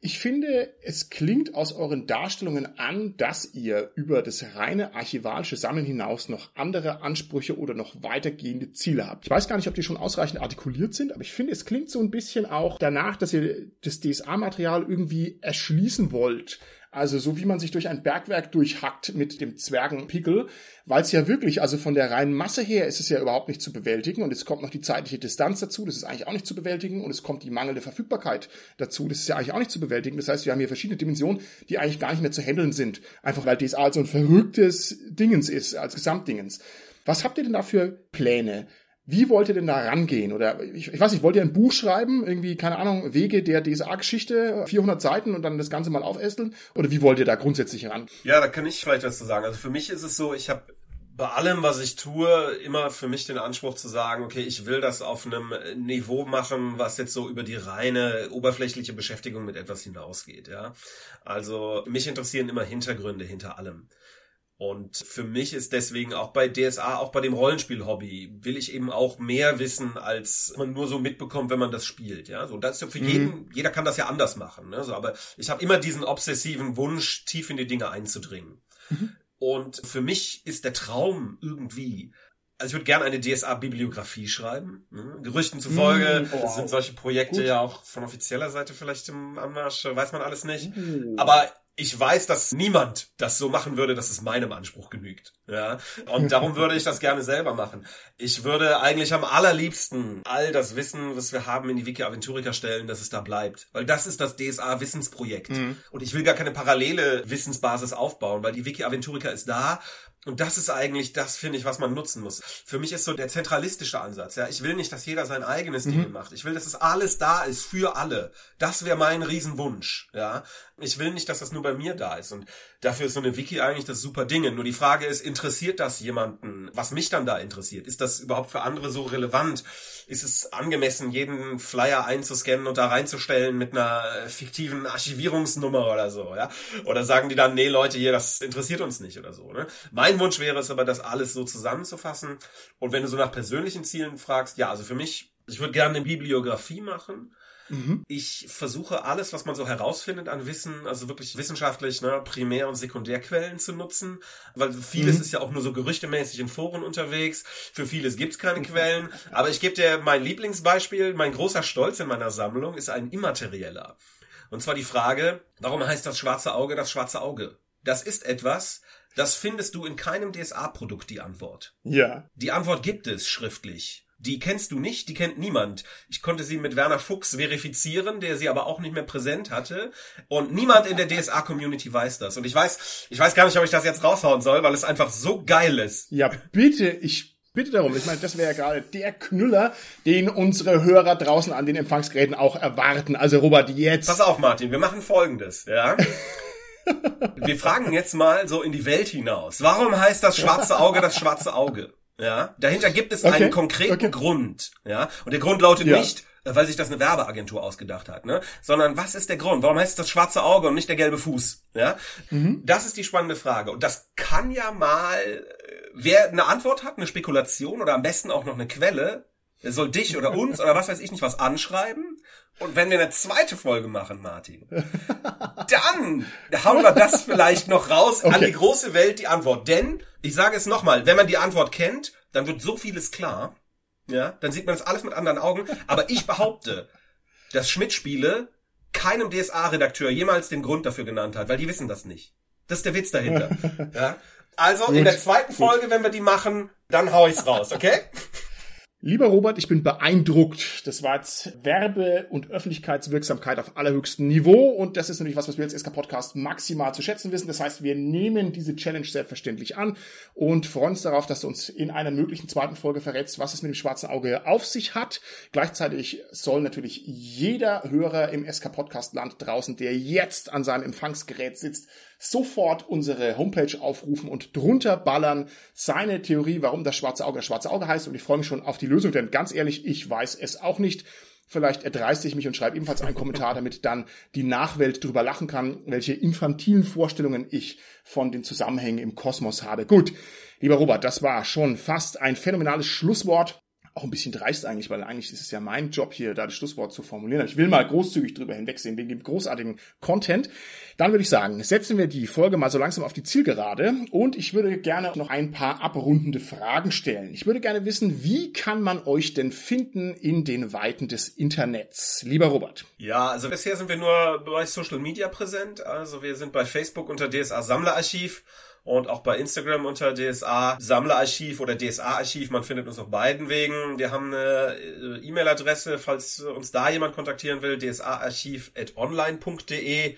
Ich finde, es klingt aus euren Darstellungen an, dass ihr über das reine archivalische Sammeln hinaus noch andere Ansprüche oder noch weitergehende Ziele habt. Ich weiß gar nicht, ob die schon ausreichend artikuliert sind, aber ich finde, es klingt so ein bisschen auch danach, dass ihr das DSA-Material irgendwie erschließen wollt. Also so wie man sich durch ein Bergwerk durchhackt mit dem Zwergenpickel, weil es ja wirklich, also von der reinen Masse her ist es ja überhaupt nicht zu bewältigen und es kommt noch die zeitliche Distanz dazu, das ist eigentlich auch nicht zu bewältigen und es kommt die mangelnde Verfügbarkeit dazu, das ist ja eigentlich auch nicht zu bewältigen. Das heißt, wir haben hier verschiedene Dimensionen, die eigentlich gar nicht mehr zu handeln sind, einfach weil DSA so ein verrücktes Dingens ist, als Gesamtdingens. Was habt ihr denn da für Pläne? Wie wollt ihr denn da rangehen? Oder ich, ich weiß nicht, wollt ihr ein Buch schreiben? Irgendwie, keine Ahnung, Wege der DSA-Geschichte, 400 Seiten und dann das Ganze mal aufästeln? Oder wie wollt ihr da grundsätzlich ran? Ja, da kann ich vielleicht was zu sagen. Also für mich ist es so, ich habe bei allem, was ich tue, immer für mich den Anspruch zu sagen, okay, ich will das auf einem Niveau machen, was jetzt so über die reine oberflächliche Beschäftigung mit etwas hinausgeht, ja. Also mich interessieren immer Hintergründe hinter allem. Und für mich ist deswegen auch bei DSA, auch bei dem Rollenspiel-Hobby, will ich eben auch mehr wissen, als man nur so mitbekommt, wenn man das spielt. Ja, so das ist ja für mhm. jeden, jeder kann das ja anders machen. Ne? So, aber ich habe immer diesen obsessiven Wunsch, tief in die Dinge einzudringen. Mhm. Und für mich ist der Traum irgendwie, also ich würde gerne eine DSA-Bibliografie schreiben. Ne? Gerüchten zufolge mm, oh, sind solche Projekte gut. ja auch von offizieller Seite vielleicht im Anmarsch, weiß man alles nicht. Mm. Aber ich weiß, dass niemand das so machen würde, dass es meinem Anspruch genügt. Ja, und darum würde ich das gerne selber machen. Ich würde eigentlich am allerliebsten all das Wissen, was wir haben, in die Wiki Aventurica stellen, dass es da bleibt, weil das ist das DSA Wissensprojekt. Mhm. Und ich will gar keine parallele Wissensbasis aufbauen, weil die Wiki Aventurica ist da und das ist eigentlich das, finde ich, was man nutzen muss. Für mich ist so der zentralistische Ansatz. Ja, ich will nicht, dass jeder sein eigenes mhm. Ding macht. Ich will, dass es alles da ist für alle. Das wäre mein Riesenwunsch. Ja, ich will nicht, dass das nur bei mir da ist. Und dafür ist so eine Wiki eigentlich das super Ding. Nur die Frage ist, interessiert das jemanden? Was mich dann da interessiert? Ist das überhaupt für andere so relevant? Ist es angemessen, jeden Flyer einzuscannen und da reinzustellen mit einer fiktiven Archivierungsnummer oder so? Ja, oder sagen die dann, nee, Leute, hier, das interessiert uns nicht oder so? Ne? Mein Wunsch wäre es aber, das alles so zusammenzufassen. Und wenn du so nach persönlichen Zielen fragst, ja, also für mich, ich würde gerne eine Bibliografie machen. Mhm. Ich versuche alles, was man so herausfindet an Wissen, also wirklich wissenschaftlich, ne, Primär- und Sekundärquellen zu nutzen, weil vieles mhm. ist ja auch nur so gerüchtemäßig in Foren unterwegs. Für vieles gibt's keine mhm. Quellen. Aber ich gebe dir mein Lieblingsbeispiel, mein großer Stolz in meiner Sammlung ist ein immaterieller. Und zwar die Frage, warum heißt das schwarze Auge das schwarze Auge? Das ist etwas, das findest du in keinem DSA-Produkt, die Antwort. Ja. Die Antwort gibt es schriftlich. Die kennst du nicht, die kennt niemand. Ich konnte sie mit Werner Fuchs verifizieren, der sie aber auch nicht mehr präsent hatte. Und niemand in der DSA-Community weiß das. Und ich weiß, ich weiß gar nicht, ob ich das jetzt raushauen soll, weil es einfach so geil ist. Ja, bitte, ich bitte darum. Ich meine, das wäre ja gerade der Knüller, den unsere Hörer draußen an den Empfangsgeräten auch erwarten. Also Robert, jetzt. Pass auf, Martin, wir machen folgendes, ja. Wir fragen jetzt mal so in die Welt hinaus. Warum heißt das schwarze Auge das schwarze Auge? Ja, dahinter gibt es okay. einen konkreten okay. Grund. Ja, und der Grund lautet ja. nicht, weil sich das eine Werbeagentur ausgedacht hat, ne? Sondern was ist der Grund? Warum heißt es das schwarze Auge und nicht der gelbe Fuß? Ja, mhm. das ist die spannende Frage. Und das kann ja mal, äh, wer eine Antwort hat, eine Spekulation oder am besten auch noch eine Quelle, der soll dich oder uns oder was weiß ich nicht was anschreiben. Und wenn wir eine zweite Folge machen, Martin, dann hauen wir das vielleicht noch raus okay. an die große Welt, die Antwort. Denn, ich sage es nochmal, wenn man die Antwort kennt, dann wird so vieles klar. Ja, dann sieht man das alles mit anderen Augen. Aber ich behaupte, dass Schmidt-Spiele keinem DSA-Redakteur jemals den Grund dafür genannt hat, weil die wissen das nicht. Das ist der Witz dahinter. Ja? Also Gut. in der zweiten Folge, wenn wir die machen, dann hau ich's raus, okay? Lieber Robert, ich bin beeindruckt. Das war jetzt Werbe- und Öffentlichkeitswirksamkeit auf allerhöchstem Niveau. Und das ist natürlich was, was wir als SK Podcast maximal zu schätzen wissen. Das heißt, wir nehmen diese Challenge selbstverständlich an und freuen uns darauf, dass du uns in einer möglichen zweiten Folge verrätst, was es mit dem schwarzen Auge auf sich hat. Gleichzeitig soll natürlich jeder Hörer im SK Podcast Land draußen, der jetzt an seinem Empfangsgerät sitzt, sofort unsere Homepage aufrufen und drunter ballern seine Theorie, warum das schwarze Auge das schwarze Auge heißt. Und ich freue mich schon auf die Lösung, denn ganz ehrlich, ich weiß es auch nicht. Vielleicht erdreiste ich mich und schreibe ebenfalls einen Kommentar, damit dann die Nachwelt drüber lachen kann, welche infantilen Vorstellungen ich von den Zusammenhängen im Kosmos habe. Gut, lieber Robert, das war schon fast ein phänomenales Schlusswort auch ein bisschen dreist eigentlich, weil eigentlich ist es ja mein Job hier, da das Schlusswort zu formulieren. Ich will mal großzügig drüber hinwegsehen, wegen dem großartigen Content. Dann würde ich sagen, setzen wir die Folge mal so langsam auf die Zielgerade und ich würde gerne noch ein paar abrundende Fragen stellen. Ich würde gerne wissen, wie kann man euch denn finden in den Weiten des Internets? Lieber Robert. Ja, also bisher sind wir nur bei Social Media präsent. Also wir sind bei Facebook unter DSA Sammlerarchiv und auch bei Instagram unter DSA Sammlerarchiv oder DSA Archiv. Man findet uns auf beiden Wegen. Wir haben eine äh, E-Mail-Adresse, falls uns da jemand kontaktieren will, dsaarchiv.online.de.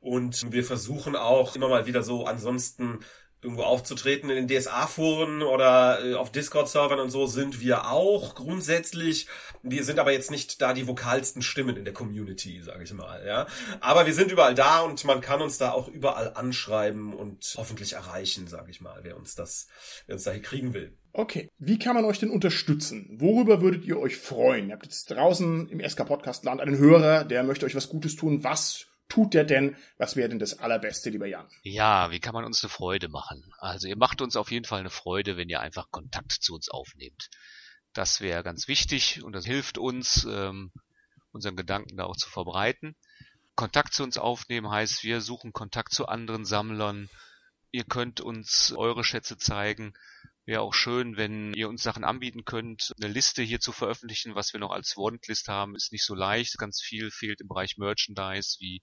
Und wir versuchen auch immer mal wieder so ansonsten irgendwo aufzutreten in den DSA-Foren oder äh, auf Discord-Servern und so sind wir auch grundsätzlich. Wir sind aber jetzt nicht da die vokalsten Stimmen in der Community, sage ich mal. Ja, aber wir sind überall da und man kann uns da auch überall anschreiben und hoffentlich erreichen, sage ich mal, wer uns das, wer uns da hier kriegen will. Okay, wie kann man euch denn unterstützen? Worüber würdet ihr euch freuen? Ihr habt jetzt draußen im SK Podcast Land einen Hörer, der möchte euch was Gutes tun. Was tut der denn? Was wäre denn das Allerbeste, lieber Jan? Ja, wie kann man uns eine Freude machen? Also ihr macht uns auf jeden Fall eine Freude, wenn ihr einfach Kontakt zu uns aufnehmt. Das wäre ganz wichtig und das hilft uns, ähm, unseren Gedanken da auch zu verbreiten. Kontakt zu uns aufnehmen heißt, wir suchen Kontakt zu anderen Sammlern. Ihr könnt uns eure Schätze zeigen. Wäre auch schön, wenn ihr uns Sachen anbieten könnt. Eine Liste hier zu veröffentlichen, was wir noch als Wantlist haben, ist nicht so leicht. Ganz viel fehlt im Bereich Merchandise wie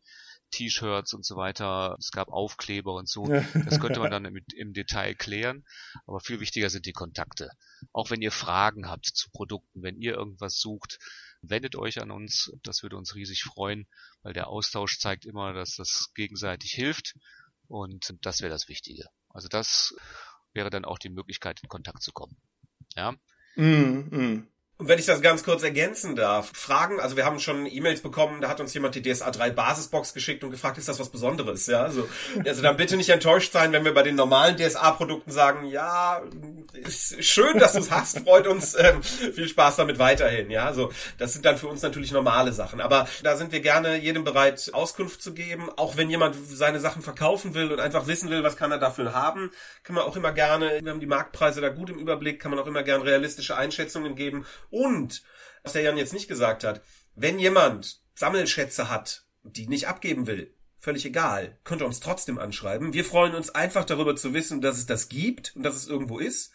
T-Shirts und so weiter. Es gab Aufkleber und so. Das könnte man dann im, im, Detail klären. Aber viel wichtiger sind die Kontakte. Auch wenn ihr Fragen habt zu Produkten, wenn ihr irgendwas sucht, wendet euch an uns. Das würde uns riesig freuen, weil der Austausch zeigt immer, dass das gegenseitig hilft. Und das wäre das Wichtige. Also das wäre dann auch die Möglichkeit, in Kontakt zu kommen. Ja. Mm, mm. Und wenn ich das ganz kurz ergänzen darf, Fragen, also wir haben schon E-Mails bekommen, da hat uns jemand die DSA 3 Basisbox geschickt und gefragt, ist das was Besonderes, ja? Also, also dann bitte nicht enttäuscht sein, wenn wir bei den normalen DSA-Produkten sagen, ja, ist schön, dass du es hast, freut uns, ähm, viel Spaß damit weiterhin, ja? Also, das sind dann für uns natürlich normale Sachen. Aber da sind wir gerne jedem bereit, Auskunft zu geben. Auch wenn jemand seine Sachen verkaufen will und einfach wissen will, was kann er dafür haben, kann man auch immer gerne, wir haben die Marktpreise da gut im Überblick, kann man auch immer gerne realistische Einschätzungen geben und, was der Jan jetzt nicht gesagt hat, wenn jemand Sammelschätze hat, die nicht abgeben will, völlig egal, könnt ihr uns trotzdem anschreiben. Wir freuen uns einfach darüber zu wissen, dass es das gibt und dass es irgendwo ist.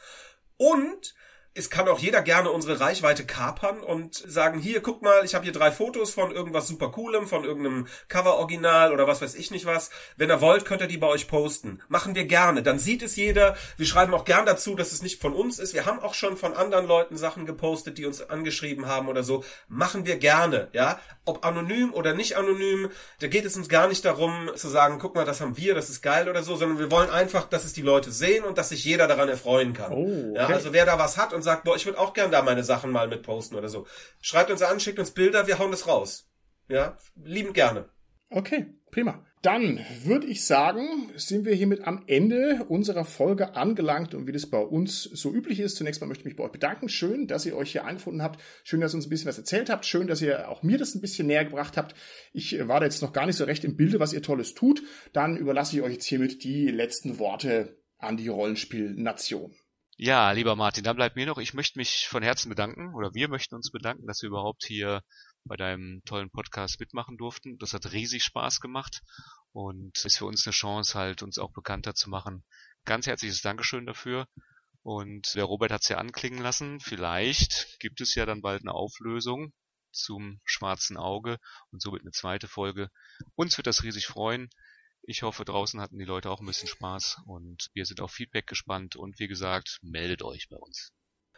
Und es kann auch jeder gerne unsere Reichweite kapern und sagen, hier, guck mal, ich habe hier drei Fotos von irgendwas super coolem, von irgendeinem Cover-Original oder was weiß ich nicht was. Wenn ihr wollt, könnt ihr die bei euch posten. Machen wir gerne. Dann sieht es jeder. Wir schreiben auch gern dazu, dass es nicht von uns ist. Wir haben auch schon von anderen Leuten Sachen gepostet, die uns angeschrieben haben oder so. Machen wir gerne, ja. Ob anonym oder nicht anonym, da geht es uns gar nicht darum zu sagen, guck mal, das haben wir, das ist geil oder so, sondern wir wollen einfach, dass es die Leute sehen und dass sich jeder daran erfreuen kann. Oh, okay. ja, also wer da was hat und sagt, boah, ich würde auch gern da meine Sachen mal mit posten oder so. Schreibt uns an, schickt uns Bilder, wir hauen das raus. Ja, liebend gerne. Okay, prima. Dann würde ich sagen, sind wir hiermit am Ende unserer Folge angelangt und wie das bei uns so üblich ist. Zunächst mal möchte ich mich bei euch bedanken. Schön, dass ihr euch hier eingefunden habt. Schön, dass ihr uns ein bisschen was erzählt habt. Schön, dass ihr auch mir das ein bisschen näher gebracht habt. Ich war da jetzt noch gar nicht so recht im Bilde, was ihr Tolles tut. Dann überlasse ich euch jetzt hiermit die letzten Worte an die Rollenspielnation. Ja, lieber Martin, dann bleibt mir noch, ich möchte mich von Herzen bedanken oder wir möchten uns bedanken, dass wir überhaupt hier bei deinem tollen Podcast mitmachen durften. Das hat riesig Spaß gemacht und ist für uns eine Chance halt, uns auch bekannter zu machen. Ganz herzliches Dankeschön dafür. Und der Robert hat es ja anklingen lassen. Vielleicht gibt es ja dann bald eine Auflösung zum schwarzen Auge und somit eine zweite Folge. Uns wird das riesig freuen. Ich hoffe, draußen hatten die Leute auch ein bisschen Spaß und wir sind auf Feedback gespannt und wie gesagt, meldet euch bei uns.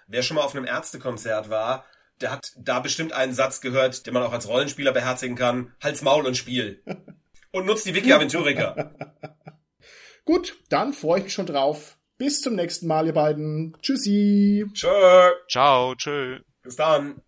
Wer schon mal auf einem Ärztekonzert war, der hat da bestimmt einen Satz gehört, den man auch als Rollenspieler beherzigen kann. Halt's Maul und Spiel. Und nutzt die Wiki Aventurica. Gut, dann freue ich mich schon drauf. Bis zum nächsten Mal, ihr beiden. Tschüssi. Tschö. Ciao, tschö. Bis dann.